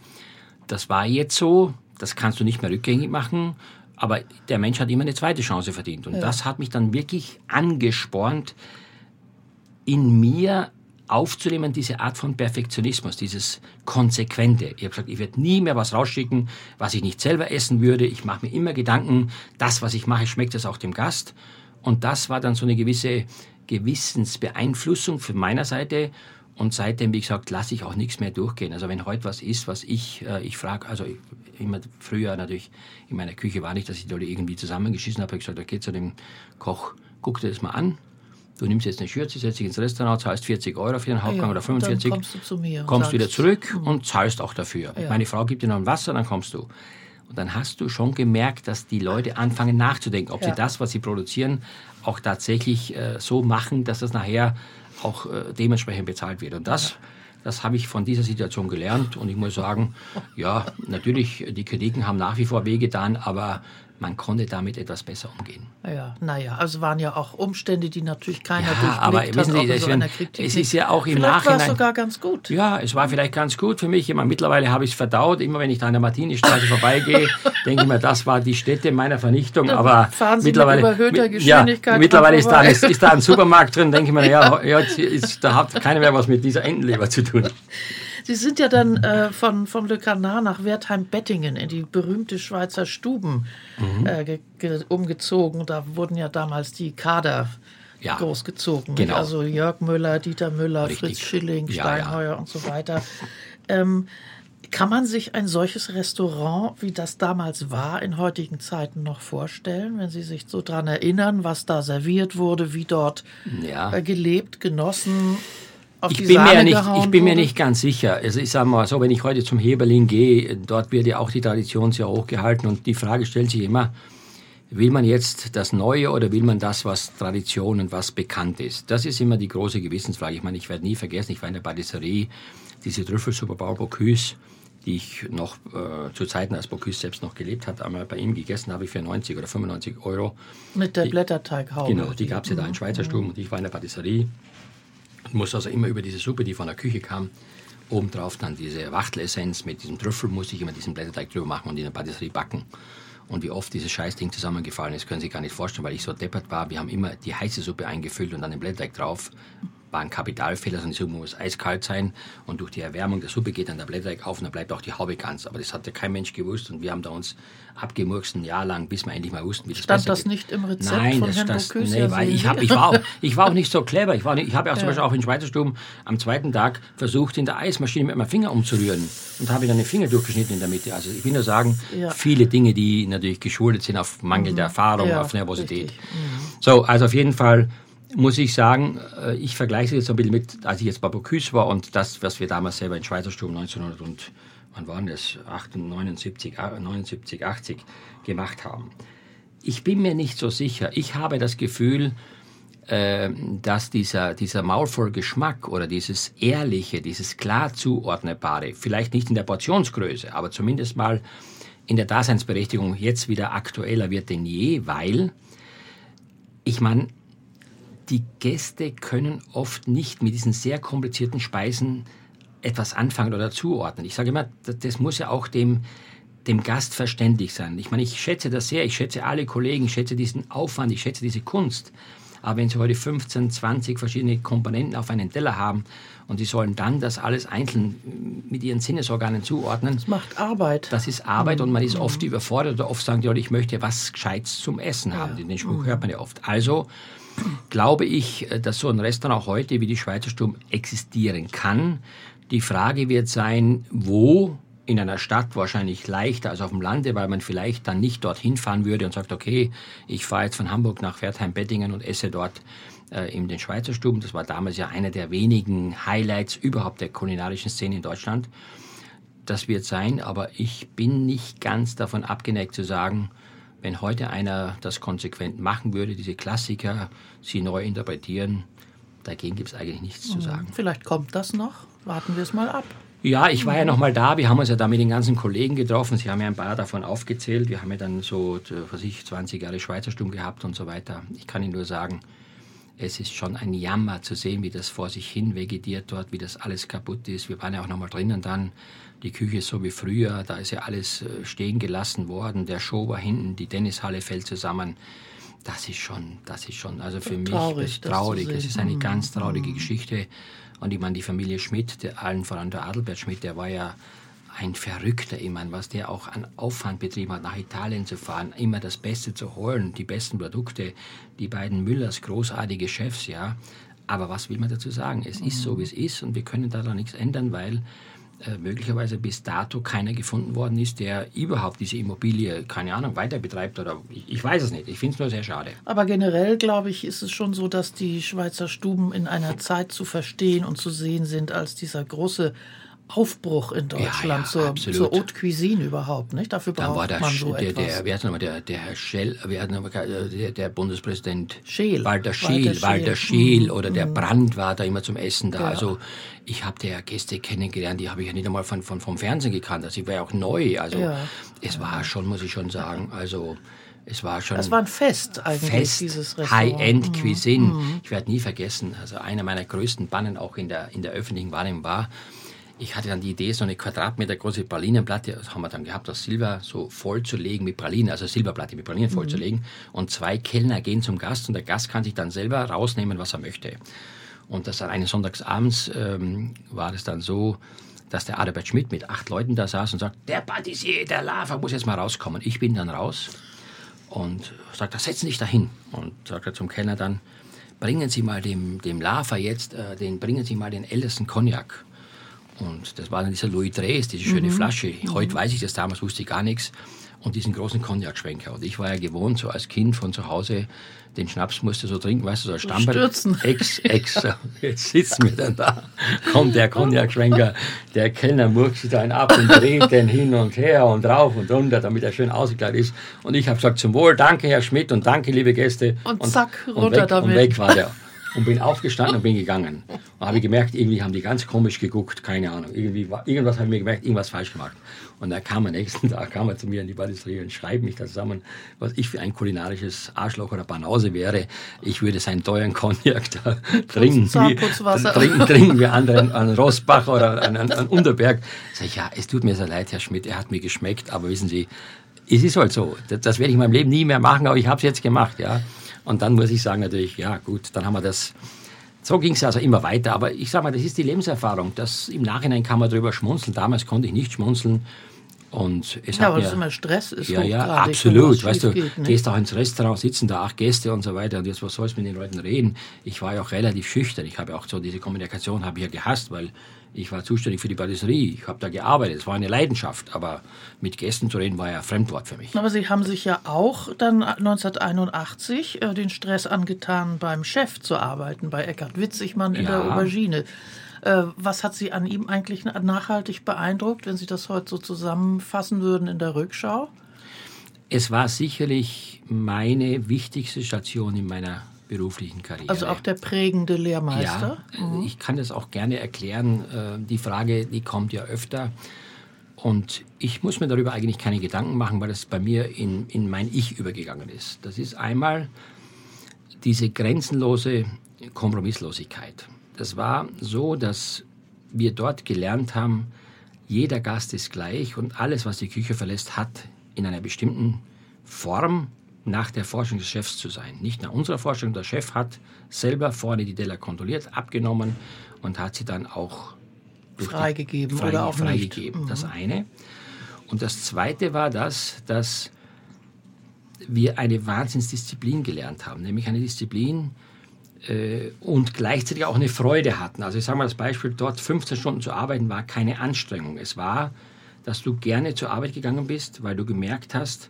das war jetzt so, das kannst du nicht mehr rückgängig machen, aber der Mensch hat immer eine zweite Chance verdient. Und ja. das hat mich dann wirklich angespornt, in mir aufzunehmen, diese Art von Perfektionismus, dieses Konsequente. Ich habe gesagt, ich werde nie mehr was rausschicken, was ich nicht selber essen würde. Ich mache mir immer Gedanken, das, was ich mache, schmeckt es auch dem Gast. Und das war dann so eine gewisse Gewissensbeeinflussung von meiner Seite. Und seitdem, wie gesagt, lasse ich auch nichts mehr durchgehen. Also wenn heute was ist, was ich, äh, ich frage, also immer früher natürlich in meiner Küche war nicht, dass ich da irgendwie zusammengeschissen habe. Ich habe gesagt, okay, zu dem Koch, guck dir das mal an du nimmst jetzt eine Schürze, setzt dich ins Restaurant, zahlst 40 Euro für den Hauptgang ja, oder 45. Dann kommst du zu mir. Kommst wieder zurück mhm. und zahlst auch dafür. Ja. Meine Frau gibt dir noch ein Wasser, dann kommst du. Und dann hast du schon gemerkt, dass die Leute anfangen nachzudenken, ob ja. sie das, was sie produzieren, auch tatsächlich äh, so machen, dass das nachher auch äh, dementsprechend bezahlt wird. Und das, das habe ich von dieser Situation gelernt. Und ich muss sagen, ja, natürlich, die Kritiken haben nach wie vor wehgetan, aber man konnte damit etwas besser umgehen. Ja, naja, also waren ja auch Umstände, die natürlich keiner ja, durchblickt aber wissen Sie, hat. So wenn, es ist ja auch im vielleicht Nachhinein... war es sogar ganz gut. Ja, es war vielleicht ganz gut für mich. Meine, mittlerweile habe ich es verdaut. Immer wenn ich da an der Martinistraße vorbeigehe, denke ich mir, das war die Stätte meiner Vernichtung. Dann aber fahren Sie mittlerweile, mit überhöhter Geschwindigkeit ja, mittlerweile ist da, ist, ist da ein Supermarkt drin, denke ich mir, ja, ja ist, da hat keiner mehr was mit dieser Entenleber zu tun. Sie sind ja dann äh, von, vom Le Canard nach Wertheim-Bettingen in die berühmte Schweizer Stuben mhm. äh, umgezogen. Da wurden ja damals die Kader ja, großgezogen. Genau. Also Jörg Müller, Dieter Müller, Richtig. Fritz Schilling, Steinheuer ja, ja. und so weiter. Ähm, kann man sich ein solches Restaurant, wie das damals war, in heutigen Zeiten noch vorstellen, wenn Sie sich so daran erinnern, was da serviert wurde, wie dort ja. Äh, gelebt, genossen, auf ich bin, mir nicht, ich bin mir nicht ganz sicher. Also ich sage mal so, wenn ich heute zum Heberling gehe, dort wird ja auch die Tradition sehr hochgehalten und die Frage stellt sich immer, will man jetzt das Neue oder will man das, was Tradition und was bekannt ist? Das ist immer die große Gewissensfrage. Ich meine, ich werde nie vergessen, ich war in der Patisserie, diese Trüffelsuppe Bocuse, die ich noch äh, zu Zeiten, als Bocuse selbst noch gelebt hat, einmal bei ihm gegessen habe ich für 90 oder 95 Euro. Mit der Blätterteighaube. Genau, die gab es ja da in Schweizer Stuben und ich war in der Patisserie musste also immer über diese Suppe, die von der Küche kam, obendrauf dann diese Wachtelessenz mit diesem Trüffel, musste ich immer diesen Blätterteig drüber machen und in der Patisserie backen. Und wie oft dieses Scheißding zusammengefallen ist, können Sie sich gar nicht vorstellen, weil ich so deppert war. Wir haben immer die heiße Suppe eingefüllt und dann den Blätterteig drauf war ein Kapitalfehler, sondern die Suppe muss eiskalt sein und durch die Erwärmung der Suppe geht dann der Blätterteig auf und dann bleibt auch die Haube ganz. Aber das hatte kein Mensch gewusst und wir haben da uns abgemurkst ein Jahr lang, bis wir endlich mal wussten, wie das Stand das geht. nicht im Rezept Nein, von das, das, nee, weil ich, hab, ich, war auch, ich war auch nicht so clever. Ich, ich habe ja auch zum Beispiel auch in Schweizer Stuben am zweiten Tag versucht, in der Eismaschine mit meinem Finger umzurühren und habe dann den Finger durchgeschnitten in der Mitte. Also ich will nur sagen, ja. viele Dinge, die natürlich geschuldet sind auf mangelnde mhm. Erfahrung, ja, auf Nervosität. Mhm. So, also auf jeden Fall muss ich sagen, äh, ich vergleiche es jetzt ein bisschen mit, als ich jetzt bei Bocuse war und das, was wir damals selber in Schweizer Sturm 1900 und wann waren das, 79, 79, 80 gemacht haben. Ich bin mir nicht so sicher. Ich habe das Gefühl, äh, dass dieser, dieser maulvoll Geschmack oder dieses Ehrliche, dieses klar zuordnebare, vielleicht nicht in der Portionsgröße, aber zumindest mal in der Daseinsberechtigung jetzt wieder aktueller wird denn je, weil ich meine, die Gäste können oft nicht mit diesen sehr komplizierten Speisen etwas anfangen oder zuordnen. Ich sage immer, das muss ja auch dem, dem Gast verständlich sein. Ich meine, ich schätze das sehr, ich schätze alle Kollegen, ich schätze diesen Aufwand, ich schätze diese Kunst. Aber wenn Sie heute 15, 20 verschiedene Komponenten auf einen Teller haben und Sie sollen dann das alles einzeln mit Ihren Sinnesorganen zuordnen. Das macht Arbeit. Das ist Arbeit und man ist oft mhm. überfordert oder oft sagen die Leute, ich möchte was Gescheites zum Essen haben. Ja. Den Spruch mhm. hört man ja oft. Also glaube ich, äh, dass so ein Restaurant heute wie die Schweizer Sturm existieren kann. Die Frage wird sein, wo in einer Stadt wahrscheinlich leichter als auf dem Lande, weil man vielleicht dann nicht dorthin fahren würde und sagt, okay, ich fahre jetzt von Hamburg nach Wertheim-Bettingen und esse dort äh, in den Schweizer Stuben. Das war damals ja einer der wenigen Highlights überhaupt der kulinarischen Szene in Deutschland. Das wird sein, aber ich bin nicht ganz davon abgeneigt zu sagen, wenn heute einer das konsequent machen würde, diese Klassiker, sie neu interpretieren, dagegen gibt es eigentlich nichts zu mhm. sagen. Vielleicht kommt das noch. Warten wir es mal ab. Ja, ich war ja noch mal da. Wir haben uns ja da mit den ganzen Kollegen getroffen. Sie haben ja ein paar davon aufgezählt. Wir haben ja dann so, was ich, 20 Jahre Schweizerstum gehabt und so weiter. Ich kann Ihnen nur sagen, es ist schon ein Jammer zu sehen, wie das vor sich hin vegetiert dort, wie das alles kaputt ist. Wir waren ja auch noch mal drinnen dann die Küche ist so wie früher, da ist ja alles äh, stehen gelassen worden. Der Show war hinten, die Tennishalle fällt zusammen. Das ist schon, das ist schon, also für traurig, mich ist traurig. Das, das ist eine mhm. ganz traurige mhm. Geschichte. Und ich meine, die Familie Schmidt, der, allen voran der Adelbert Schmidt, der war ja ein Verrückter, ich meine, was der auch an Aufwand betrieben hat, nach Italien zu fahren, immer das Beste zu holen, die besten Produkte, die beiden Müllers, großartige Chefs, ja. Aber was will man dazu sagen? Es mhm. ist so, wie es ist und wir können daran nichts ändern, weil möglicherweise bis dato keiner gefunden worden ist, der überhaupt diese Immobilie, keine Ahnung, weiter betreibt oder ich weiß es nicht. Ich finde es nur sehr schade. Aber generell, glaube ich, ist es schon so, dass die Schweizer Stuben in einer Zeit zu verstehen und zu sehen sind als dieser große Aufbruch in Deutschland ja, ja, zur, zur, Haute Cuisine überhaupt, nicht? Dafür braucht war der, man so der, etwas. Der, wer nochmal, der, der Herr Schell, wer nochmal, der, der Bundespräsident Scheel. Walter Scheel, Walter Scheel, mhm. oder der mhm. Brandt war da immer zum Essen da. Ja. Also ich habe der Gäste kennengelernt, die habe ich ja nicht einmal von, von, vom Fernsehen gekannt. Also ich war ja auch neu. Also es war schon, muss ich schon sagen, also es war schon. Das war ein Fest eigentlich, Fest, dieses Restaurant. High-End Cuisine. Mhm. Ich werde nie vergessen, also einer meiner größten Bannen auch in der, in der öffentlichen Wahrnehmung war, ich hatte dann die Idee, so eine Quadratmeter große Pralinenplatte, das haben wir dann gehabt, aus Silber so vollzulegen mit Pralinen, also Silberplatte mit Pralinen mhm. vollzulegen. Und zwei Kellner gehen zum Gast und der Gast kann sich dann selber rausnehmen, was er möchte. Und das dann eines Sonntagsabends ähm, war es dann so, dass der Adalbert Schmidt mit acht Leuten da saß und sagt, der Patissier, der Lava muss jetzt mal rauskommen. Ich bin dann raus und sagt, setzen Sie sich dahin. Und sagt er zum Kellner dann, bringen Sie mal dem, dem Lava jetzt, äh, den, bringen Sie mal den ältesten Cognac. Und das war dann dieser Louis Dres, diese schöne mhm. Flasche. Heute weiß ich das, damals wusste ich gar nichts. Und diesen großen Cognac-Schwenker. Und ich war ja gewohnt, so als Kind von zu Hause, den Schnaps musste so trinken, weißt du, so als Stammbein. Stürzen. Ex, ex. Jetzt sitzen wir dann da, kommt der Cognac-Schwenker, der Kellner murkst da einen ab und dreht den hin und her und rauf und runter, damit er schön ausgekleidet ist. Und ich habe gesagt, zum Wohl, danke Herr Schmidt und danke liebe Gäste. Und, und zack, runter und weg, damit. Und weg war der und bin aufgestanden und bin gegangen. Und habe gemerkt, irgendwie haben die ganz komisch geguckt, keine Ahnung. Irgendwie war, irgendwas habe ich mir gemerkt, irgendwas falsch gemacht. Und da kam am nächsten Tag kam er zu mir in die Patisserie und schreibt mich da zusammen, was ich für ein kulinarisches Arschloch oder Banause wäre. Ich würde seinen teuren Cognac da trinken. Wie, trinken, trinken wir anderen an Rossbach oder an, an, an Unterberg. Sag ich, ja, es tut mir sehr leid, Herr Schmidt, er hat mir geschmeckt, aber wissen Sie, es ist halt so. Das, das werde ich in meinem Leben nie mehr machen, aber ich habe es jetzt gemacht, ja. Und dann muss ich sagen natürlich, ja gut, dann haben wir das. So ging es also immer weiter. Aber ich sage mal, das ist die Lebenserfahrung. Das, Im Nachhinein kann man darüber schmunzeln. Damals konnte ich nicht schmunzeln. Und es ja, hat aber mir, das immer Stress ist. Ja, ja, absolut. Weißt du, geht, ne? gehst auch ins Restaurant, sitzen da acht Gäste und so weiter. Und jetzt, was sollst du mit den Leuten reden? Ich war ja auch relativ schüchtern. Ich habe auch so diese Kommunikation habe ich ja gehasst, weil ich war zuständig für die Patisserie. Ich habe da gearbeitet. Es war eine Leidenschaft. Aber mit Gästen zu reden war ja Fremdwort für mich. Aber Sie haben sich ja auch dann 1981 äh, den Stress angetan, beim Chef zu arbeiten, bei Eckhard Witzigmann in ja. der Aubergine. Äh, was hat Sie an ihm eigentlich nachhaltig beeindruckt, wenn Sie das heute so zusammenfassen würden in der Rückschau? Es war sicherlich meine wichtigste Station in meiner beruflichen Karriere. Also auch der prägende Lehrmeister? Ja, mhm. ich kann das auch gerne erklären. Äh, die Frage, die kommt ja öfter. Und ich muss mir darüber eigentlich keine Gedanken machen, weil das bei mir in, in mein Ich übergegangen ist. Das ist einmal diese grenzenlose Kompromisslosigkeit. Das war so, dass wir dort gelernt haben, jeder Gast ist gleich und alles, was die Küche verlässt, hat in einer bestimmten Form nach der Forschung des Chefs zu sein. Nicht nach unserer Forschung. Der Chef hat selber vorne die Teller kontrolliert, abgenommen und hat sie dann auch freigegeben frei, oder auch freigegeben. Nicht. Das mhm. eine. Und das zweite war das, dass wir eine Wahnsinnsdisziplin gelernt haben, nämlich eine Disziplin äh, und gleichzeitig auch eine Freude hatten. Also ich sage mal das Beispiel, dort 15 Stunden zu arbeiten war keine Anstrengung. Es war, dass du gerne zur Arbeit gegangen bist, weil du gemerkt hast,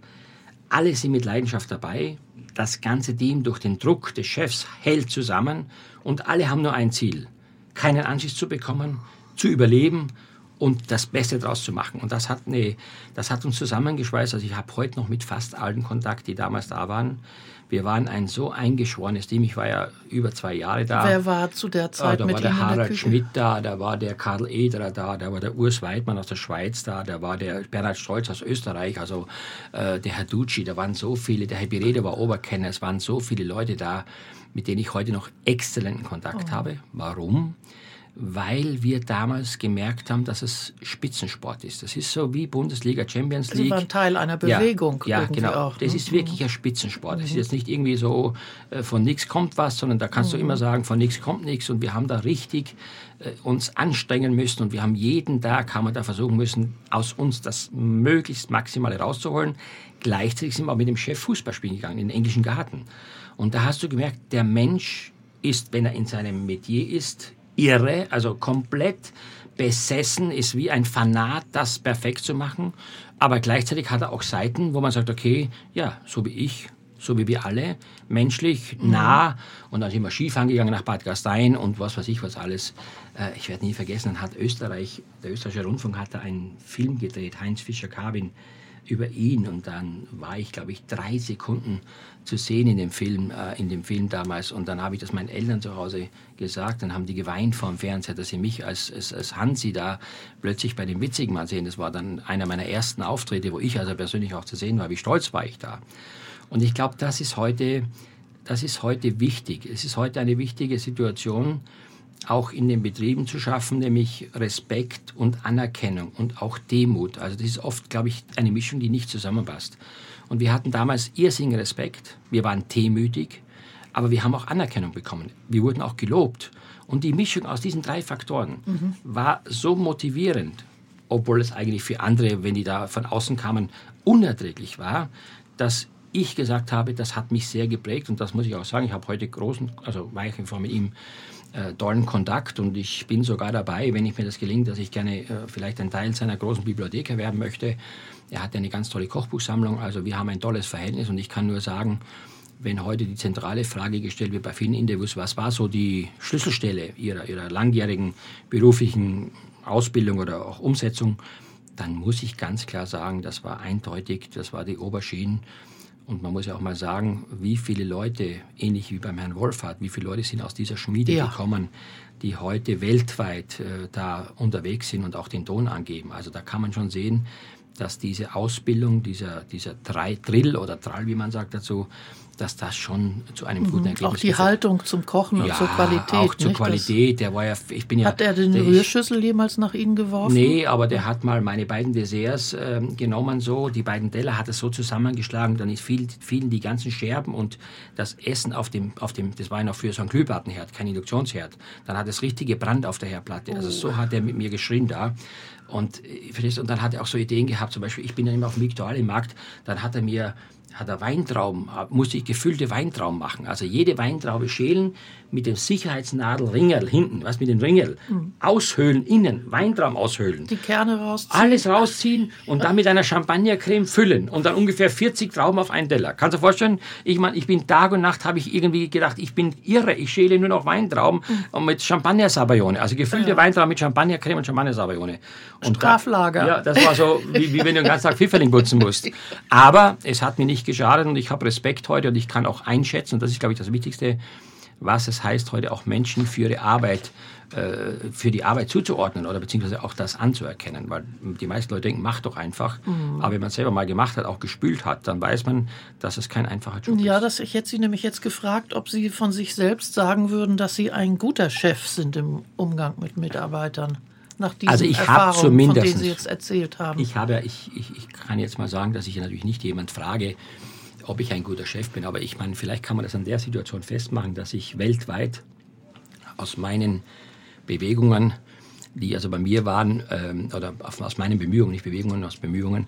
alle sind mit Leidenschaft dabei. Das ganze Team durch den Druck des Chefs hält zusammen und alle haben nur ein Ziel, keinen Anschiss zu bekommen, zu überleben und das Beste daraus zu machen. Und das hat, eine, das hat uns zusammengeschweißt. Also ich habe heute noch mit fast allen Kontakt, die damals da waren. Wir waren ein so eingeschworenes Team. Ich war ja über zwei Jahre da. Wer war zu der Zeit ah, mit Da war der Harald der Schmidt da, da war der Karl Ederer da, da war der Urs Weidmann aus der Schweiz da, da war der Bernhard Stolz aus Österreich, also äh, der Herr Ducci, da waren so viele, der Herr Birede war Oberkenner, es waren so viele Leute da, mit denen ich heute noch exzellenten Kontakt oh. habe. Warum? Weil wir damals gemerkt haben, dass es Spitzensport ist. Das ist so wie Bundesliga, Champions League. Sie waren Teil einer Bewegung. Ja, ja genau. Auch, ne? Das ist wirklich ein Spitzensport. Mhm. Das ist jetzt nicht irgendwie so, äh, von nichts kommt was, sondern da kannst mhm. du immer sagen, von nichts kommt nichts. Und wir haben da richtig äh, uns anstrengen müssen und wir haben jeden Tag, haben wir da versuchen müssen, aus uns das möglichst Maximale rauszuholen. Gleichzeitig sind wir mit dem Chef Fußball spielen gegangen, in den englischen Garten. Und da hast du gemerkt, der Mensch ist, wenn er in seinem Metier ist, irre, also komplett besessen, ist wie ein Fanat, das perfekt zu machen. Aber gleichzeitig hat er auch Seiten, wo man sagt, okay, ja, so wie ich, so wie wir alle, menschlich, mhm. nah. Und dann sind wir Skifahren gegangen nach Bad Gastein und was weiß ich was alles. Äh, ich werde nie vergessen, dann hat Österreich, der österreichische Rundfunk hat da einen Film gedreht, Heinz Fischer-Kabin, über ihn. Und dann war ich, glaube ich, drei Sekunden zu sehen in dem Film, äh, in dem Film damals. Und dann habe ich das meinen Eltern zu Hause gesagt. Dann haben die geweint vor dem Fernseher, dass sie mich als, als, als Hansi da plötzlich bei dem Witzigen mal sehen. Das war dann einer meiner ersten Auftritte, wo ich also persönlich auch zu sehen war. Wie stolz war ich da. Und ich glaube, das ist heute, das ist heute wichtig. Es ist heute eine wichtige Situation, auch in den Betrieben zu schaffen, nämlich Respekt und Anerkennung und auch Demut. Also das ist oft, glaube ich, eine Mischung, die nicht zusammenpasst. Und wir hatten damals irrsinnigen Respekt. Wir waren demütig, aber wir haben auch Anerkennung bekommen. Wir wurden auch gelobt. Und die Mischung aus diesen drei Faktoren mhm. war so motivierend, obwohl es eigentlich für andere, wenn die da von außen kamen, unerträglich war, dass ich gesagt habe, das hat mich sehr geprägt und das muss ich auch sagen. Ich habe heute großen, also war ich mit ihm äh, tollen Kontakt und ich bin sogar dabei, wenn ich mir das gelingt, dass ich gerne äh, vielleicht einen Teil seiner großen Bibliothek erwerben möchte. Er hat eine ganz tolle Kochbuchsammlung, also wir haben ein tolles Verhältnis und ich kann nur sagen, wenn heute die zentrale Frage gestellt wird bei vielen Interviews, was war so die Schlüsselstelle ihrer, ihrer langjährigen beruflichen Ausbildung oder auch Umsetzung, dann muss ich ganz klar sagen, das war eindeutig, das war die Oberschienen. Und man muss ja auch mal sagen, wie viele Leute, ähnlich wie beim Herrn Wolfhardt, wie viele Leute sind aus dieser Schmiede ja. gekommen, die heute weltweit äh, da unterwegs sind und auch den Ton angeben. Also da kann man schon sehen, dass diese Ausbildung, dieser, dieser Drill oder Trall, wie man sagt dazu, dass das schon zu einem guten mhm. Ergebnis Auch die Haltung zum Kochen ja, und zur Qualität. auch zur nicht? Qualität. Der war ja, ich bin ja, hat er den Rührschüssel jemals nach Ihnen geworfen? Nee, aber der hat mal meine beiden Desserts äh, genommen, so, die beiden Teller hat er so zusammengeschlagen, dann ist viel, fielen die ganzen Scherben und das Essen auf dem, auf dem, das war ja noch für so einen Glühbirnenherd, kein Induktionsherd. Dann hat es richtig gebrannt auf der Herdplatte. Also so hat er mit mir geschrien da. Und, äh, und dann hat er auch so Ideen gehabt, zum Beispiel, ich bin ja immer auf dem Viktualienmarkt, dann hat er mir hat er Weintrauben, musste ich gefüllte Weintrauben machen. Also jede Weintraube schälen, mit dem Sicherheitsnadelringel hinten, was mit dem Ringel, mhm. aushöhlen, innen, Weintraum aushöhlen. Die Kerne rausziehen. Alles rausziehen und dann mit einer Champagnercreme füllen und dann ungefähr 40 Trauben auf einen Teller. Kannst du dir vorstellen? Ich meine, ich bin Tag und Nacht, habe ich irgendwie gedacht, ich bin irre, ich schäle nur noch Weintrauben mhm. und mit Champagner-Sabayone, also gefüllte ja. Weintrauben mit Champagnercreme und Champagner-Sabayone. Straflager. Da, ja, das war so, wie, wie wenn du den ganzen Tag Pfifferling putzen musst. Aber es hat mir nicht geschadet und ich habe Respekt heute und ich kann auch einschätzen, und das ist, glaube ich, das Wichtigste, was es heißt, heute auch Menschen für ihre Arbeit, äh, für die Arbeit zuzuordnen oder beziehungsweise auch das anzuerkennen. Weil die meisten Leute denken, mach doch einfach. Mhm. Aber wenn man es selber mal gemacht hat, auch gespült hat, dann weiß man, dass es kein einfacher Job ja, ist. das, ich hätte Sie nämlich jetzt gefragt, ob Sie von sich selbst sagen würden, dass Sie ein guter Chef sind im Umgang mit Mitarbeitern. Nach diesen also ich Erfahrungen, zumindest, von denen Sie jetzt erzählt haben. Ich, habe, ich, ich, ich kann jetzt mal sagen, dass ich natürlich nicht jemand frage, ob ich ein guter Chef bin. Aber ich meine, vielleicht kann man das an der Situation festmachen, dass ich weltweit aus meinen Bewegungen, die also bei mir waren, ähm, oder aus meinen Bemühungen, nicht Bewegungen, aus Bemühungen,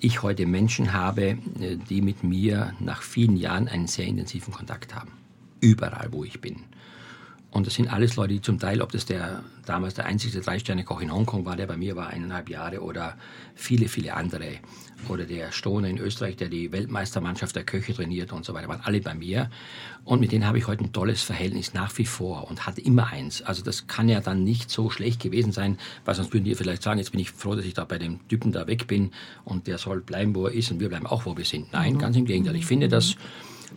ich heute Menschen habe, äh, die mit mir nach vielen Jahren einen sehr intensiven Kontakt haben. Überall, wo ich bin. Und das sind alles Leute, die zum Teil, ob das der damals der einzige Drei-Sterne-Koch in Hongkong war, der bei mir war, eineinhalb Jahre, oder viele, viele andere. Oder der Stoner in Österreich, der die Weltmeistermannschaft der Köche trainiert und so weiter, waren alle bei mir. Und mit denen habe ich heute ein tolles Verhältnis nach wie vor und hatte immer eins. Also das kann ja dann nicht so schlecht gewesen sein, weil sonst würden die vielleicht sagen, jetzt bin ich froh, dass ich da bei dem Typen da weg bin und der soll bleiben, wo er ist und wir bleiben auch, wo wir sind. Nein, mhm. ganz im Gegenteil. Ich finde das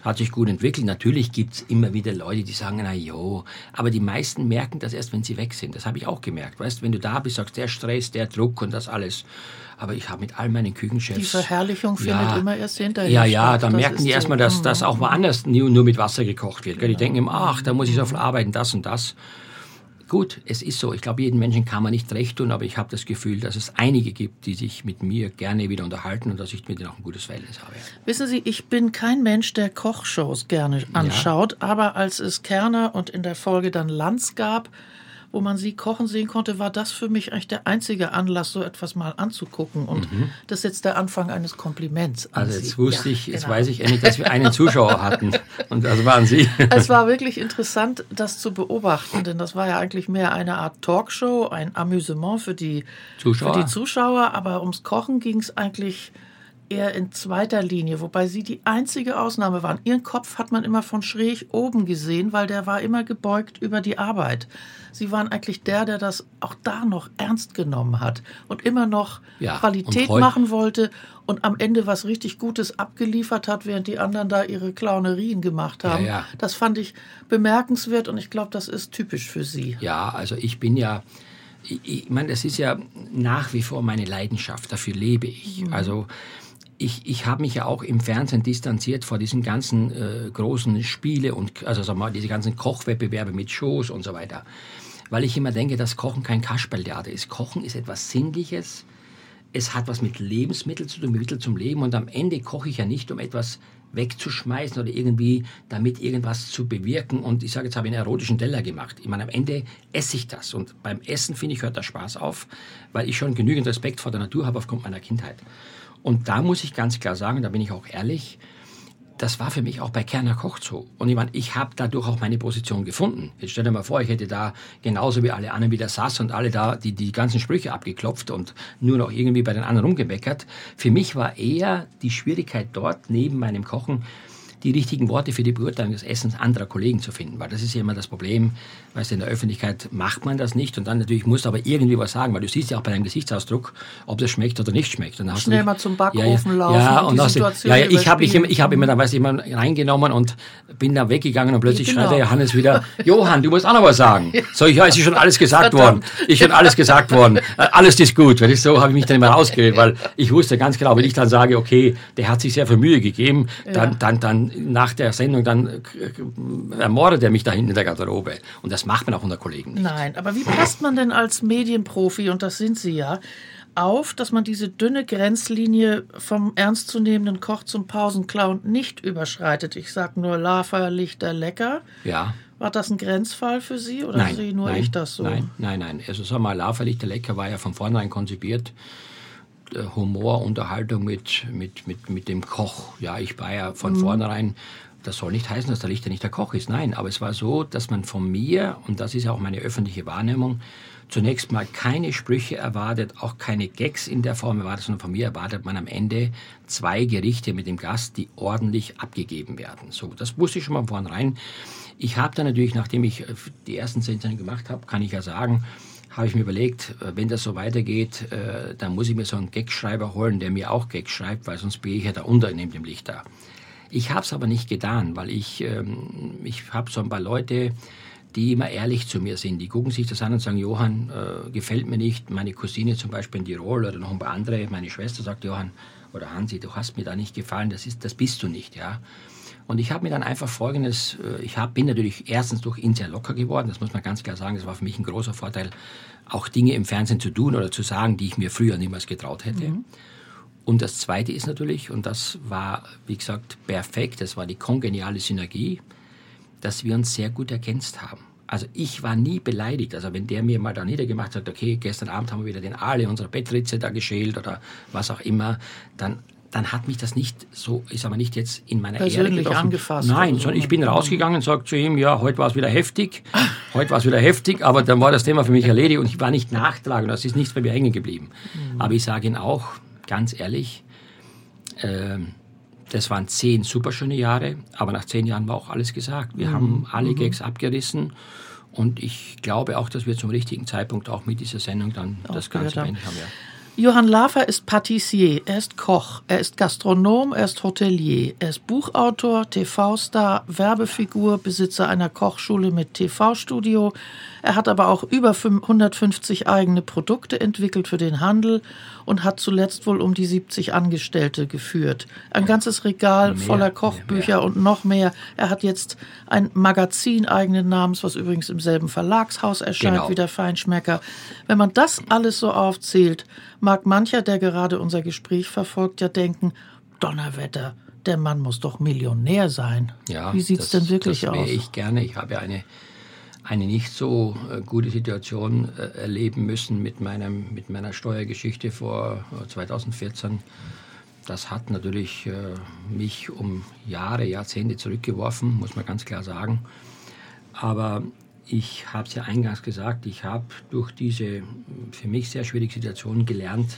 hat sich gut entwickelt. Natürlich gibt es immer wieder Leute, die sagen, na jo, aber die meisten merken das erst, wenn sie weg sind. Das habe ich auch gemerkt. Weißt, wenn du da bist, sagst der Stress, der Druck und das alles. Aber ich habe mit all meinen Küchenchefs. Die Verherrlichung ja, findet immer erst hinterher. Ja, ja, dann merken die erstmal, dass das auch woanders nur, nur mit Wasser gekocht wird. Genau. Die denken immer, ach, da muss ich so viel arbeiten, das und das. Gut, es ist so. Ich glaube, jeden Menschen kann man nicht recht tun, aber ich habe das Gefühl, dass es einige gibt, die sich mit mir gerne wieder unterhalten und dass ich mit denen auch ein gutes Verhältnis habe. Wissen Sie, ich bin kein Mensch, der Kochshows gerne anschaut, ja. aber als es Kerner und in der Folge dann Lanz gab, wo man sie kochen sehen konnte, war das für mich eigentlich der einzige Anlass, so etwas mal anzugucken. Und mhm. das ist jetzt der Anfang eines Kompliments. also jetzt wusste ja, ich, jetzt genau. weiß ich endlich, dass wir einen Zuschauer hatten. Und das waren Sie. Es war wirklich interessant, das zu beobachten, denn das war ja eigentlich mehr eine Art Talkshow, ein Amüsement für die Zuschauer. Für die Zuschauer aber ums Kochen ging es eigentlich eher in zweiter Linie, wobei Sie die einzige Ausnahme waren. Ihren Kopf hat man immer von schräg oben gesehen, weil der war immer gebeugt über die Arbeit. Sie waren eigentlich der, der das auch da noch ernst genommen hat und immer noch ja, Qualität machen wollte und am Ende was richtig Gutes abgeliefert hat, während die anderen da ihre Clownerien gemacht haben. Ja, ja. Das fand ich bemerkenswert und ich glaube, das ist typisch für Sie. Ja, also ich bin ja ich, ich meine, das ist ja nach wie vor meine Leidenschaft, dafür lebe ich. Mhm. Also ich, ich habe mich ja auch im Fernsehen distanziert vor diesen ganzen äh, großen Spiele und also sag mal, diese ganzen Kochwettbewerbe mit Shows und so weiter. Weil ich immer denke, dass Kochen kein Kasperltheater ist. Kochen ist etwas Sinnliches, es hat was mit Lebensmitteln zu tun, mit Mittel zum Leben. Und am Ende koche ich ja nicht, um etwas wegzuschmeißen oder irgendwie damit irgendwas zu bewirken. Und ich sage, jetzt habe ich einen erotischen Teller gemacht. Ich meine, am Ende esse ich das. Und beim Essen, finde ich, hört der Spaß auf, weil ich schon genügend Respekt vor der Natur habe aufgrund meiner Kindheit. Und da muss ich ganz klar sagen, da bin ich auch ehrlich, das war für mich auch bei Kerner Koch so. Und ich meine, ich habe dadurch auch meine Position gefunden. Jetzt stell dir mal vor, ich hätte da genauso wie alle anderen wieder saß und alle da die, die ganzen Sprüche abgeklopft und nur noch irgendwie bei den anderen rumgemeckert. Für mich war eher die Schwierigkeit dort neben meinem Kochen, die richtigen Worte für die Beurteilung des Essens anderer Kollegen zu finden. Weil das ist ja immer das Problem, weißt du, in der Öffentlichkeit macht man das nicht und dann natürlich musst du aber irgendwie was sagen, weil du siehst ja auch bei deinem Gesichtsausdruck, ob das schmeckt oder nicht schmeckt. Und Schnell mal zum Backofen ja, laufen ja, und, und die Situation ja, ja, ich habe ich habe immer, da weiß ich, immer reingenommen und bin da weggegangen und plötzlich genau. schreit der Johannes wieder, Johann, du musst auch noch was sagen. So, ich, ja, es ist schon alles gesagt worden. Ist schon alles gesagt worden. Äh, alles ist gut. Weil ich, so habe ich mich dann immer rausgeredet, weil ich wusste ganz genau, wenn ich dann sage, okay, der hat sich sehr viel Mühe gegeben, dann, dann, dann nach der Sendung, dann äh, ermordet er mich da hinten in der Garderobe. Und das macht man auch unter Kollegen nicht. Nein, aber wie passt man denn als Medienprofi, und das sind Sie ja, auf, dass man diese dünne Grenzlinie vom ernstzunehmenden Koch zum Pausenclown nicht überschreitet? Ich sage nur Lava, Lichter, Lecker. Ja. War das ein Grenzfall für Sie oder nein, sehe nur nein, ich das so? Nein, nein, nein. Also sag mal, Lava, Lichter, Lecker war ja von vornherein konzipiert. Humor, Unterhaltung mit, mit, mit, mit dem Koch. Ja, ich war ja von mhm. vornherein das soll nicht heißen, dass der Lichter nicht der Koch ist. Nein, aber es war so, dass man von mir, und das ist auch meine öffentliche Wahrnehmung, zunächst mal keine Sprüche erwartet, auch keine Gags in der Form erwartet, sondern von mir erwartet man am Ende zwei Gerichte mit dem Gast, die ordentlich abgegeben werden. So, das wusste ich schon mal vornherein. Ich habe dann natürlich, nachdem ich äh, die ersten zehn Sendungen gemacht habe, kann ich ja sagen, habe ich mir überlegt, äh, wenn das so weitergeht, äh, dann muss ich mir so einen Gagschreiber holen, der mir auch Gags schreibt, weil sonst bin ich ja da unter neben dem Lichter. Ich habe es aber nicht getan, weil ich, ähm, ich habe so ein paar Leute, die immer ehrlich zu mir sind. Die gucken sich das an und sagen, Johann, äh, gefällt mir nicht. Meine Cousine zum Beispiel in Tirol oder noch ein paar andere, meine Schwester sagt, Johann oder Hansi, du hast mir da nicht gefallen, das, ist, das bist du nicht. ja. Und ich habe mir dann einfach Folgendes, äh, ich hab, bin natürlich erstens durch ihn sehr locker geworden, das muss man ganz klar sagen, das war für mich ein großer Vorteil, auch Dinge im Fernsehen zu tun oder zu sagen, die ich mir früher niemals getraut hätte. Mhm. Und das Zweite ist natürlich, und das war, wie gesagt, perfekt, das war die kongeniale Synergie, dass wir uns sehr gut ergänzt haben. Also ich war nie beleidigt. Also wenn der mir mal da niedergemacht hat, okay, gestern Abend haben wir wieder den Aale unserer Bettritze da geschält oder was auch immer, dann dann hat mich das nicht so, ich sage mal nicht jetzt in meiner Persönlich Ehre angefasst. Nein, sondern ich bin rausgegangen und sage zu ihm, ja, heute war es wieder heftig, heute war es wieder heftig, aber dann war das Thema für mich erledigt und ich war nicht nachtragend, das ist nichts bei mir hängen geblieben. Mhm. Aber ich sage Ihnen auch, ganz ehrlich, äh, das waren zehn super schöne Jahre, aber nach zehn Jahren war auch alles gesagt. Wir mhm. haben alle mhm. Gags abgerissen und ich glaube auch, dass wir zum richtigen Zeitpunkt auch mit dieser Sendung dann auch das Ganze beendet haben. Ja. Johann Lafer ist Patissier, er ist Koch, er ist Gastronom, er ist Hotelier, er ist Buchautor, TV-Star, Werbefigur, Besitzer einer Kochschule mit TV-Studio. Er hat aber auch über 150 eigene Produkte entwickelt für den Handel und hat zuletzt wohl um die 70 Angestellte geführt. Ein ganzes Regal mehr, voller Kochbücher mehr. und noch mehr. Er hat jetzt ein Magazin eigenen Namens, was übrigens im selben Verlagshaus erscheint genau. wie der Feinschmecker. Wenn man das alles so aufzählt, mag mancher, der gerade unser Gespräch verfolgt, ja denken, Donnerwetter, der Mann muss doch Millionär sein. Ja, Wie sieht es denn wirklich das aus? ich gerne. Ich habe eine, eine nicht so äh, gute Situation äh, erleben müssen mit, meinem, mit meiner Steuergeschichte vor 2014. Äh, das hat natürlich mich um Jahre, Jahrzehnte zurückgeworfen, muss man ganz klar sagen. Aber ich habe es ja eingangs gesagt, ich habe durch diese für mich sehr schwierige Situation gelernt,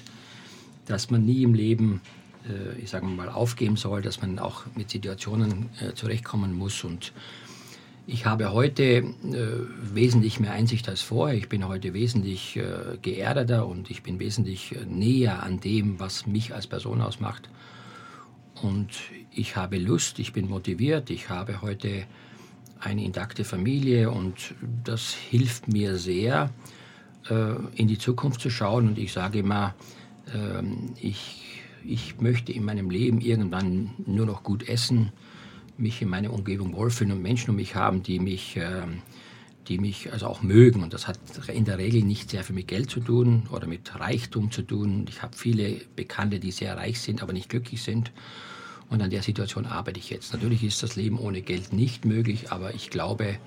dass man nie im Leben, äh, ich sage mal, aufgeben soll, dass man auch mit Situationen äh, zurechtkommen muss. Und ich habe heute äh, wesentlich mehr Einsicht als vorher. Ich bin heute wesentlich äh, geerdeter und ich bin wesentlich äh, näher an dem, was mich als Person ausmacht. Und ich habe Lust, ich bin motiviert, ich habe heute eine intakte Familie und das hilft mir sehr, äh, in die Zukunft zu schauen. Und ich sage immer, äh, ich, ich möchte in meinem Leben irgendwann nur noch gut essen, mich in meiner Umgebung wohlfühlen und Menschen um mich haben, die mich, äh, die mich also auch mögen. Und das hat in der Regel nicht sehr viel mit Geld zu tun oder mit Reichtum zu tun. Ich habe viele Bekannte, die sehr reich sind, aber nicht glücklich sind. Und an der Situation arbeite ich jetzt. Natürlich ist das Leben ohne Geld nicht möglich, aber ich glaube,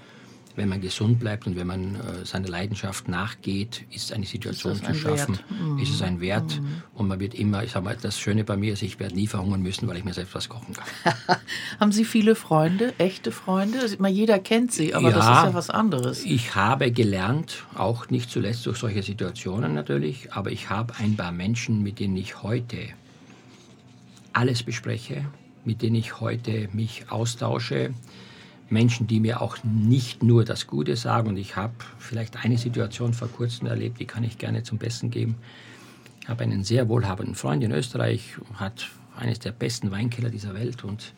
wenn man gesund bleibt und wenn man äh, seiner Leidenschaft nachgeht, ist eine Situation zu schaffen, mhm. ist es ein Wert. Mhm. Und man wird immer, ich sage mal, das Schöne bei mir ist, ich werde nie verhungern müssen, weil ich mir selbst was kochen kann. Haben Sie viele Freunde, echte Freunde? Mal jeder kennt sie, aber ja, das ist ja was anderes. Ich habe gelernt, auch nicht zuletzt durch solche Situationen natürlich, aber ich habe ein paar Menschen, mit denen ich heute alles bespreche, mit denen ich heute mich austausche Menschen, die mir auch nicht nur das Gute sagen. Und ich habe vielleicht eine Situation vor kurzem erlebt, die kann ich gerne zum Besten geben. Ich habe einen sehr wohlhabenden Freund in Österreich, hat eines der besten Weinkeller dieser Welt und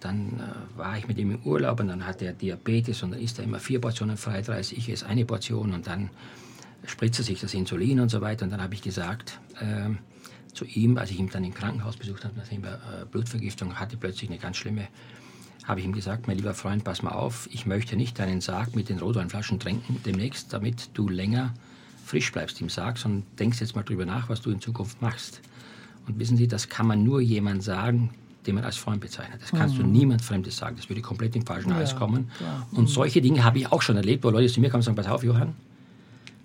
dann äh, war ich mit ihm im Urlaub und dann hat er Diabetes und dann isst er immer vier Portionen Fried ich esse eine Portion und dann spritzt er sich das Insulin und so weiter und dann habe ich gesagt äh, zu ihm, als ich ihn dann im Krankenhaus besucht habe, nachdem er äh, Blutvergiftung hatte, plötzlich eine ganz schlimme habe ich ihm gesagt, mein lieber Freund, pass mal auf, ich möchte nicht deinen Sarg mit den Rotweinflaschen trinken demnächst, damit du länger frisch bleibst im Sarg, sondern denkst jetzt mal drüber nach, was du in Zukunft machst. Und wissen Sie, das kann man nur jemand sagen, den man als Freund bezeichnet. Das kannst mhm. du niemand Fremdes sagen. Das würde komplett im falschen ja, Hals kommen. Ja. Und mhm. solche Dinge habe ich auch schon erlebt, wo Leute zu mir kommen und sagen, pass auf, Johann,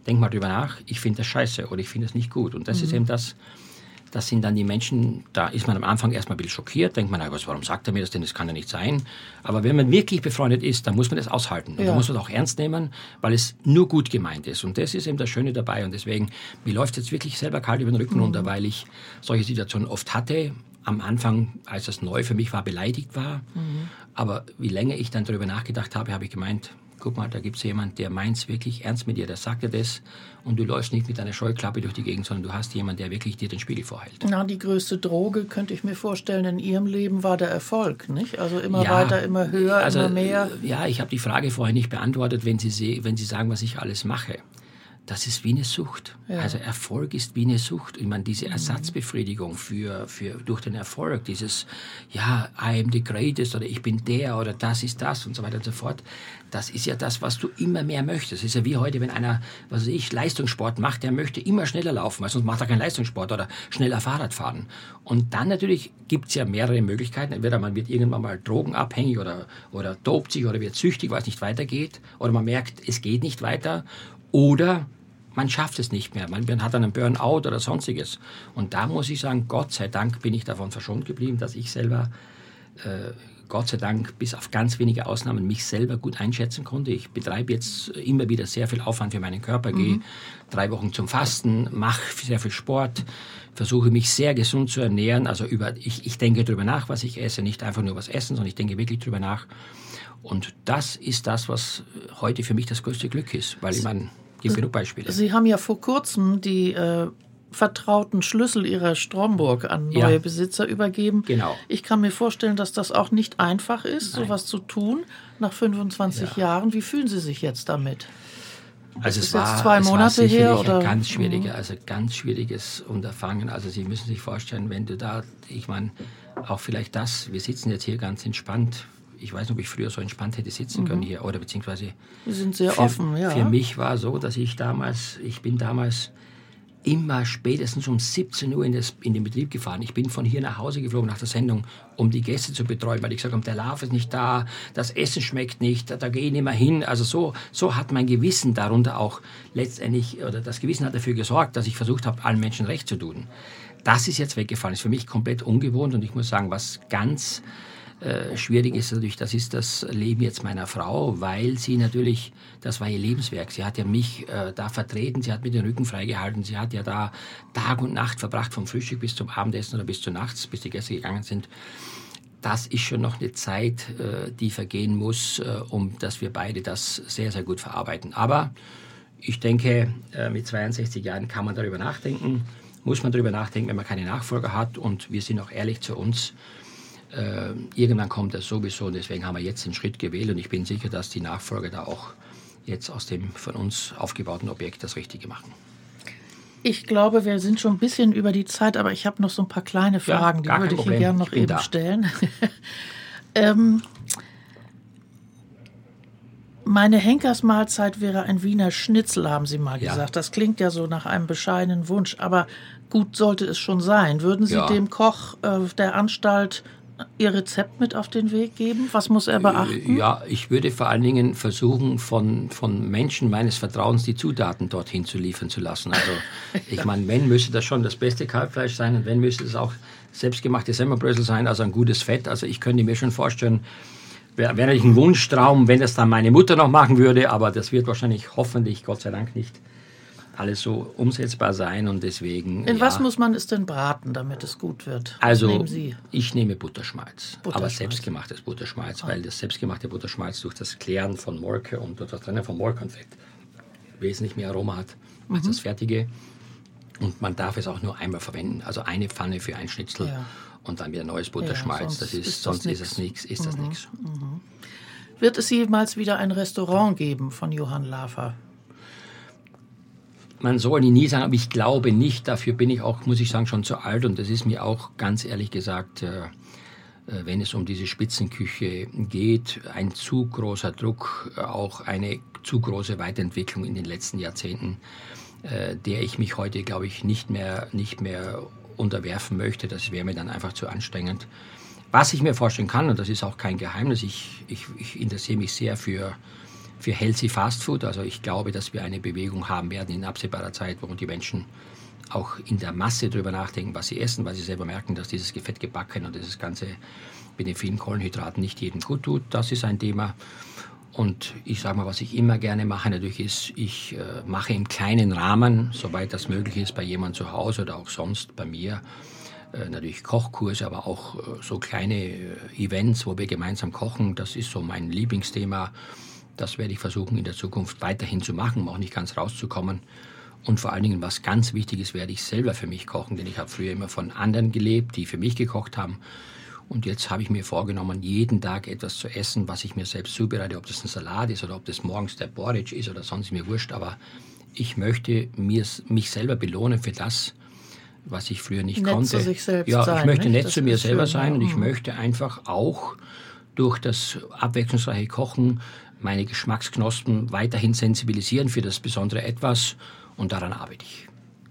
denk mal drüber nach, ich finde das scheiße oder ich finde das nicht gut. Und das mhm. ist eben das, das sind dann die Menschen, da ist man am Anfang erstmal ein bisschen schockiert, denkt man, was, warum sagt er mir das denn, das kann ja nicht sein. Aber wenn man wirklich befreundet ist, dann muss man das aushalten. Und ja. dann muss man das auch ernst nehmen, weil es nur gut gemeint ist. Und das ist eben das Schöne dabei. Und deswegen, mir läuft jetzt wirklich selber kalt über den Rücken mhm. runter, weil ich solche Situationen oft hatte. Am Anfang, als das neu für mich war, beleidigt war. Mhm. Aber wie länger ich dann darüber nachgedacht habe, habe ich gemeint, guck mal, da gibt es jemanden, der meint es wirklich ernst mit dir, der sagt dir das und du läufst nicht mit einer Scheuklappe durch die Gegend, sondern du hast jemanden, der wirklich dir den Spiegel vorhält. Na, die größte Droge, könnte ich mir vorstellen, in Ihrem Leben war der Erfolg, nicht? Also immer ja, weiter, immer höher, also, immer mehr. Ja, ich habe die Frage vorher nicht beantwortet, wenn Sie, wenn Sie sagen, was ich alles mache das ist wie eine Sucht. Ja. Also Erfolg ist wie eine Sucht. Ich meine, diese mhm. Ersatzbefriedigung für, für, durch den Erfolg, dieses, ja, I am the greatest oder ich bin der oder das ist das und so weiter und so fort, das ist ja das, was du immer mehr möchtest. Das ist ja wie heute, wenn einer, was weiß ich, Leistungssport macht, der möchte immer schneller laufen, weil sonst macht er keinen Leistungssport oder schneller Fahrrad fahren. Und dann natürlich gibt es ja mehrere Möglichkeiten. Entweder man wird irgendwann mal drogenabhängig oder, oder dopt sich oder wird süchtig, weil es nicht weitergeht. Oder man merkt, es geht nicht weiter. Oder man schafft es nicht mehr. Man hat einen Burnout oder sonstiges. Und da muss ich sagen, Gott sei Dank bin ich davon verschont geblieben, dass ich selber, äh, Gott sei Dank, bis auf ganz wenige Ausnahmen mich selber gut einschätzen konnte. Ich betreibe jetzt immer wieder sehr viel Aufwand für meinen Körper, mhm. gehe drei Wochen zum Fasten, mache sehr viel Sport, versuche mich sehr gesund zu ernähren. Also über, ich, ich denke darüber nach, was ich esse, nicht einfach nur was essen, sondern ich denke wirklich darüber nach. Und das ist das, was heute für mich das größte Glück ist, weil ich meine, gibt genug Beispiele. Sie haben ja vor kurzem die äh, vertrauten Schlüssel Ihrer Stromburg an neue ja. Besitzer übergeben. Genau. Ich kann mir vorstellen, dass das auch nicht einfach ist, Nein. sowas zu tun nach 25 ja. Jahren. Wie fühlen Sie sich jetzt damit? Also es war, zwei Monate es war her oder? ein ganz schwieriger, also ganz schwieriges Unterfangen. Also Sie müssen sich vorstellen, wenn du da, ich meine, auch vielleicht das, wir sitzen jetzt hier ganz entspannt, ich weiß nicht, ob ich früher so entspannt hätte sitzen mhm. können hier oder beziehungsweise. Wir sind sehr für, offen, ja. Für mich war so, dass ich damals, ich bin damals immer spätestens um 17 Uhr in, das, in den Betrieb gefahren. Ich bin von hier nach Hause geflogen nach der Sendung, um die Gäste zu betreuen, weil ich gesagt habe, der Larv ist nicht da, das Essen schmeckt nicht, da, da gehe ich nicht mehr hin. Also so, so hat mein Gewissen darunter auch letztendlich, oder das Gewissen hat dafür gesorgt, dass ich versucht habe, allen Menschen recht zu tun. Das ist jetzt weggefallen, ist für mich komplett ungewohnt und ich muss sagen, was ganz äh, schwierig ist natürlich, das ist das Leben jetzt meiner Frau, weil sie natürlich, das war ihr Lebenswerk. Sie hat ja mich äh, da vertreten, sie hat mir den Rücken freigehalten, sie hat ja da Tag und Nacht verbracht, vom Frühstück bis zum Abendessen oder bis zur Nacht, bis die Gäste gegangen sind. Das ist schon noch eine Zeit, äh, die vergehen muss, äh, um dass wir beide das sehr, sehr gut verarbeiten. Aber ich denke, mit 62 Jahren kann man darüber nachdenken, muss man darüber nachdenken, wenn man keine Nachfolger hat. Und wir sind auch ehrlich zu uns äh, irgendwann kommt das sowieso und deswegen haben wir jetzt den Schritt gewählt und ich bin sicher, dass die Nachfolger da auch jetzt aus dem von uns aufgebauten Objekt das Richtige machen. Ich glaube, wir sind schon ein bisschen über die Zeit, aber ich habe noch so ein paar kleine Fragen, ja, die würde ich Ihnen gerne noch eben da. stellen. ähm, Meine Henkersmahlzeit wäre ein Wiener Schnitzel, haben Sie mal Ja. gesagt. Das klingt ja so nach einem bescheidenen Wunsch, aber gut sollte es schon sein. Würden Sie Ja. dem Koch äh, der Anstalt Ihr Rezept mit auf den Weg geben? Was muss er beachten? Ja, ich würde vor allen Dingen versuchen, von, von Menschen meines Vertrauens die Zutaten dorthin zu liefern zu lassen. Also, ich meine, wenn müsste das schon das beste Kalbfleisch sein und wenn müsste es auch selbstgemachte Semmelbrösel sein, also ein gutes Fett. Also, ich könnte mir schon vorstellen, wäre wär natürlich ein Wunschtraum, wenn das dann meine Mutter noch machen würde, aber das wird wahrscheinlich hoffentlich, Gott sei Dank, nicht alles so umsetzbar sein und deswegen. In ja. was muss man es denn braten, damit es gut wird? Also, nehmen Sie? ich nehme Butterschmalz, aber Butterschmalz. selbstgemachtes Butterschmalz, weil das selbstgemachte Butterschmalz durch das Klären von Molke und durch das Trennen von Molke und Fett wesentlich mehr Aroma hat als Mhm. das fertige. Und man darf es auch nur einmal verwenden, also eine Pfanne für ein Schnitzel Ja. und dann wieder neues Butterschmalz. sonst das ist, ist das sonst ist es nichts, ist das nichts. Wird es jemals wieder ein Restaurant geben von Johann Lafer? Man soll nie sagen, aber ich glaube nicht. Dafür bin ich auch, muss ich sagen, schon zu alt. Und das ist mir auch ganz ehrlich gesagt, äh, äh, wenn es um diese Spitzenküche geht, ein zu großer Druck, äh, auch eine zu große Weiterentwicklung in den letzten Jahrzehnten, der ich mich heute, glaube ich, nicht mehr, nicht mehr unterwerfen möchte. Das wäre mir dann einfach zu anstrengend. Was ich mir vorstellen kann, und das ist auch kein Geheimnis, ich, ich, ich interessiere mich sehr für, für Healthy Fast Food. Also ich glaube, dass wir eine Bewegung haben werden in absehbarer Zeit, wo die Menschen auch in der Masse darüber nachdenken, was sie essen, weil sie selber merken, dass dieses Gefettgebacken und dieses ganze mit den vielen Kohlenhydraten nicht jedem gut tut. Das ist ein Thema. Und ich sage mal, was ich immer gerne mache, natürlich ist, ich äh, mache im kleinen Rahmen, soweit das möglich ist, bei jemandem zu Hause oder auch sonst bei mir, äh, natürlich Kochkurse, aber auch äh, so kleine äh, Events, wo wir gemeinsam kochen. Das ist so mein Lieblingsthema. Das werde ich versuchen in der Zukunft weiterhin zu machen, um auch nicht ganz rauszukommen. Und vor allen Dingen, was ganz wichtig ist, werde ich selber für mich kochen, denn ich habe früher immer von anderen gelebt, die für mich gekocht haben. Und jetzt habe ich mir vorgenommen, jeden Tag etwas zu essen, was ich mir selbst zubereite, ob das ein Salat ist oder ob das morgens der Porridge ist oder sonst mir wurscht. Aber ich möchte mir, mich selber belohnen für das, was ich früher nicht Nett konnte. zu sich selbst ja, sein, ich möchte nicht? nett Das zu mir selber schön, sein ja. und ich Mhm. möchte einfach auch durch das abwechslungsreiche Kochen meine Geschmacksknospen weiterhin sensibilisieren für das besondere Etwas und daran arbeite ich.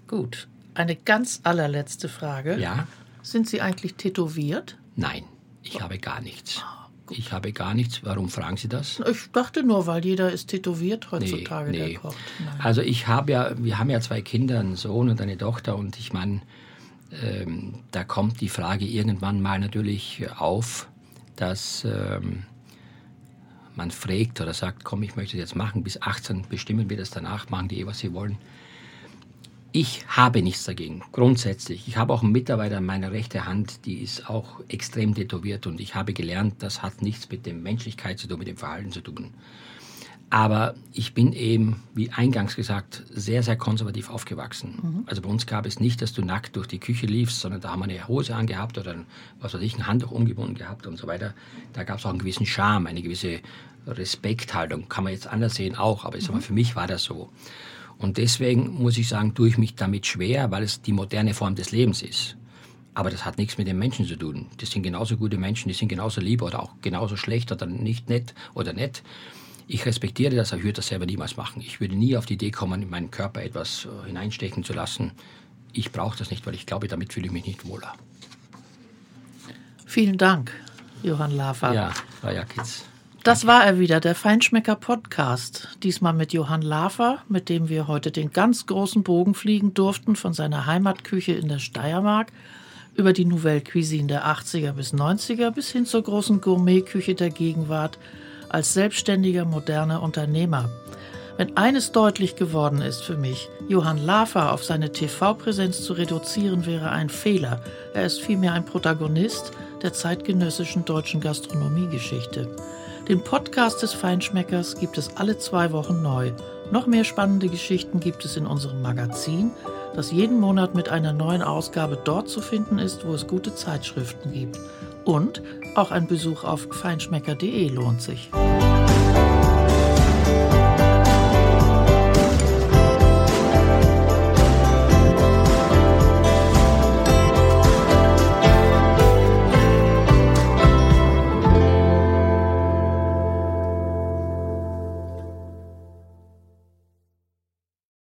Gut. Eine ganz allerletzte Frage. Ja? Sind Sie eigentlich tätowiert? Nein, ich habe gar nichts. Ich habe gar nichts. Warum fragen Sie das? Ich dachte nur, weil jeder ist tätowiert heutzutage, der kocht. Nein. Also ich habe ja, wir haben ja zwei Kinder, einen Sohn und eine Tochter und ich meine, ähm, da kommt die Frage irgendwann mal natürlich auf, dass ähm, man fragt oder sagt, komm, ich möchte das jetzt machen, bis 18 bestimmen wir das danach, machen die eh, was sie wollen. Ich habe nichts dagegen, grundsätzlich. Ich habe auch einen Mitarbeiter an meiner rechten Hand, die ist auch extrem tätowiert und ich habe gelernt, das hat nichts mit der Menschlichkeit zu tun, mit dem Verhalten zu tun. Aber ich bin eben, wie eingangs gesagt, sehr, sehr konservativ aufgewachsen. Also bei uns gab es nicht, dass du nackt durch die Küche liefst, sondern da haben wir eine Hose angehabt oder ein, was weiß ich, ein Handtuch umgebunden gehabt und so weiter. Da gab es auch einen gewissen Charme, eine gewisse Respekthaltung. Kann man jetzt anders sehen auch, aber ich sag mal, für mich war das so. Und deswegen muss ich sagen, tue ich mich damit schwer, weil es die moderne Form des Lebens ist. Aber das hat nichts mit den Menschen zu tun. Das sind genauso gute Menschen, die sind genauso lieb oder auch genauso schlecht oder nicht nett oder nett. Ich respektiere das, aber ich würde das selber niemals machen. Ich würde nie auf die Idee kommen, in meinen Körper etwas äh, hineinstechen zu lassen. Ich brauche das nicht, weil ich glaube, damit fühle ich mich nicht wohler. Vielen Dank, Johann Lafer. Ja, Frau Jakitz. Das war er wieder, der Feinschmecker Podcast. Diesmal mit Johann Lafer, mit dem wir heute den ganz großen Bogen fliegen durften von seiner Heimatküche in der Steiermark über die Nouvelle Cuisine der 80er bis 90er bis hin zur großen Gourmetküche der Gegenwart als selbstständiger moderner Unternehmer. Wenn eines deutlich geworden ist für mich, Johann Lafer auf seine TV-Präsenz zu reduzieren, wäre ein Fehler. Er ist vielmehr ein Protagonist der zeitgenössischen deutschen Gastronomiegeschichte. Den Podcast des Feinschmeckers gibt es alle zwei Wochen neu. Noch mehr spannende Geschichten gibt es in unserem Magazin, das jeden Monat mit einer neuen Ausgabe dort zu finden ist, wo es gute Zeitschriften gibt. Und auch ein Besuch auf feinschmecker.de lohnt sich.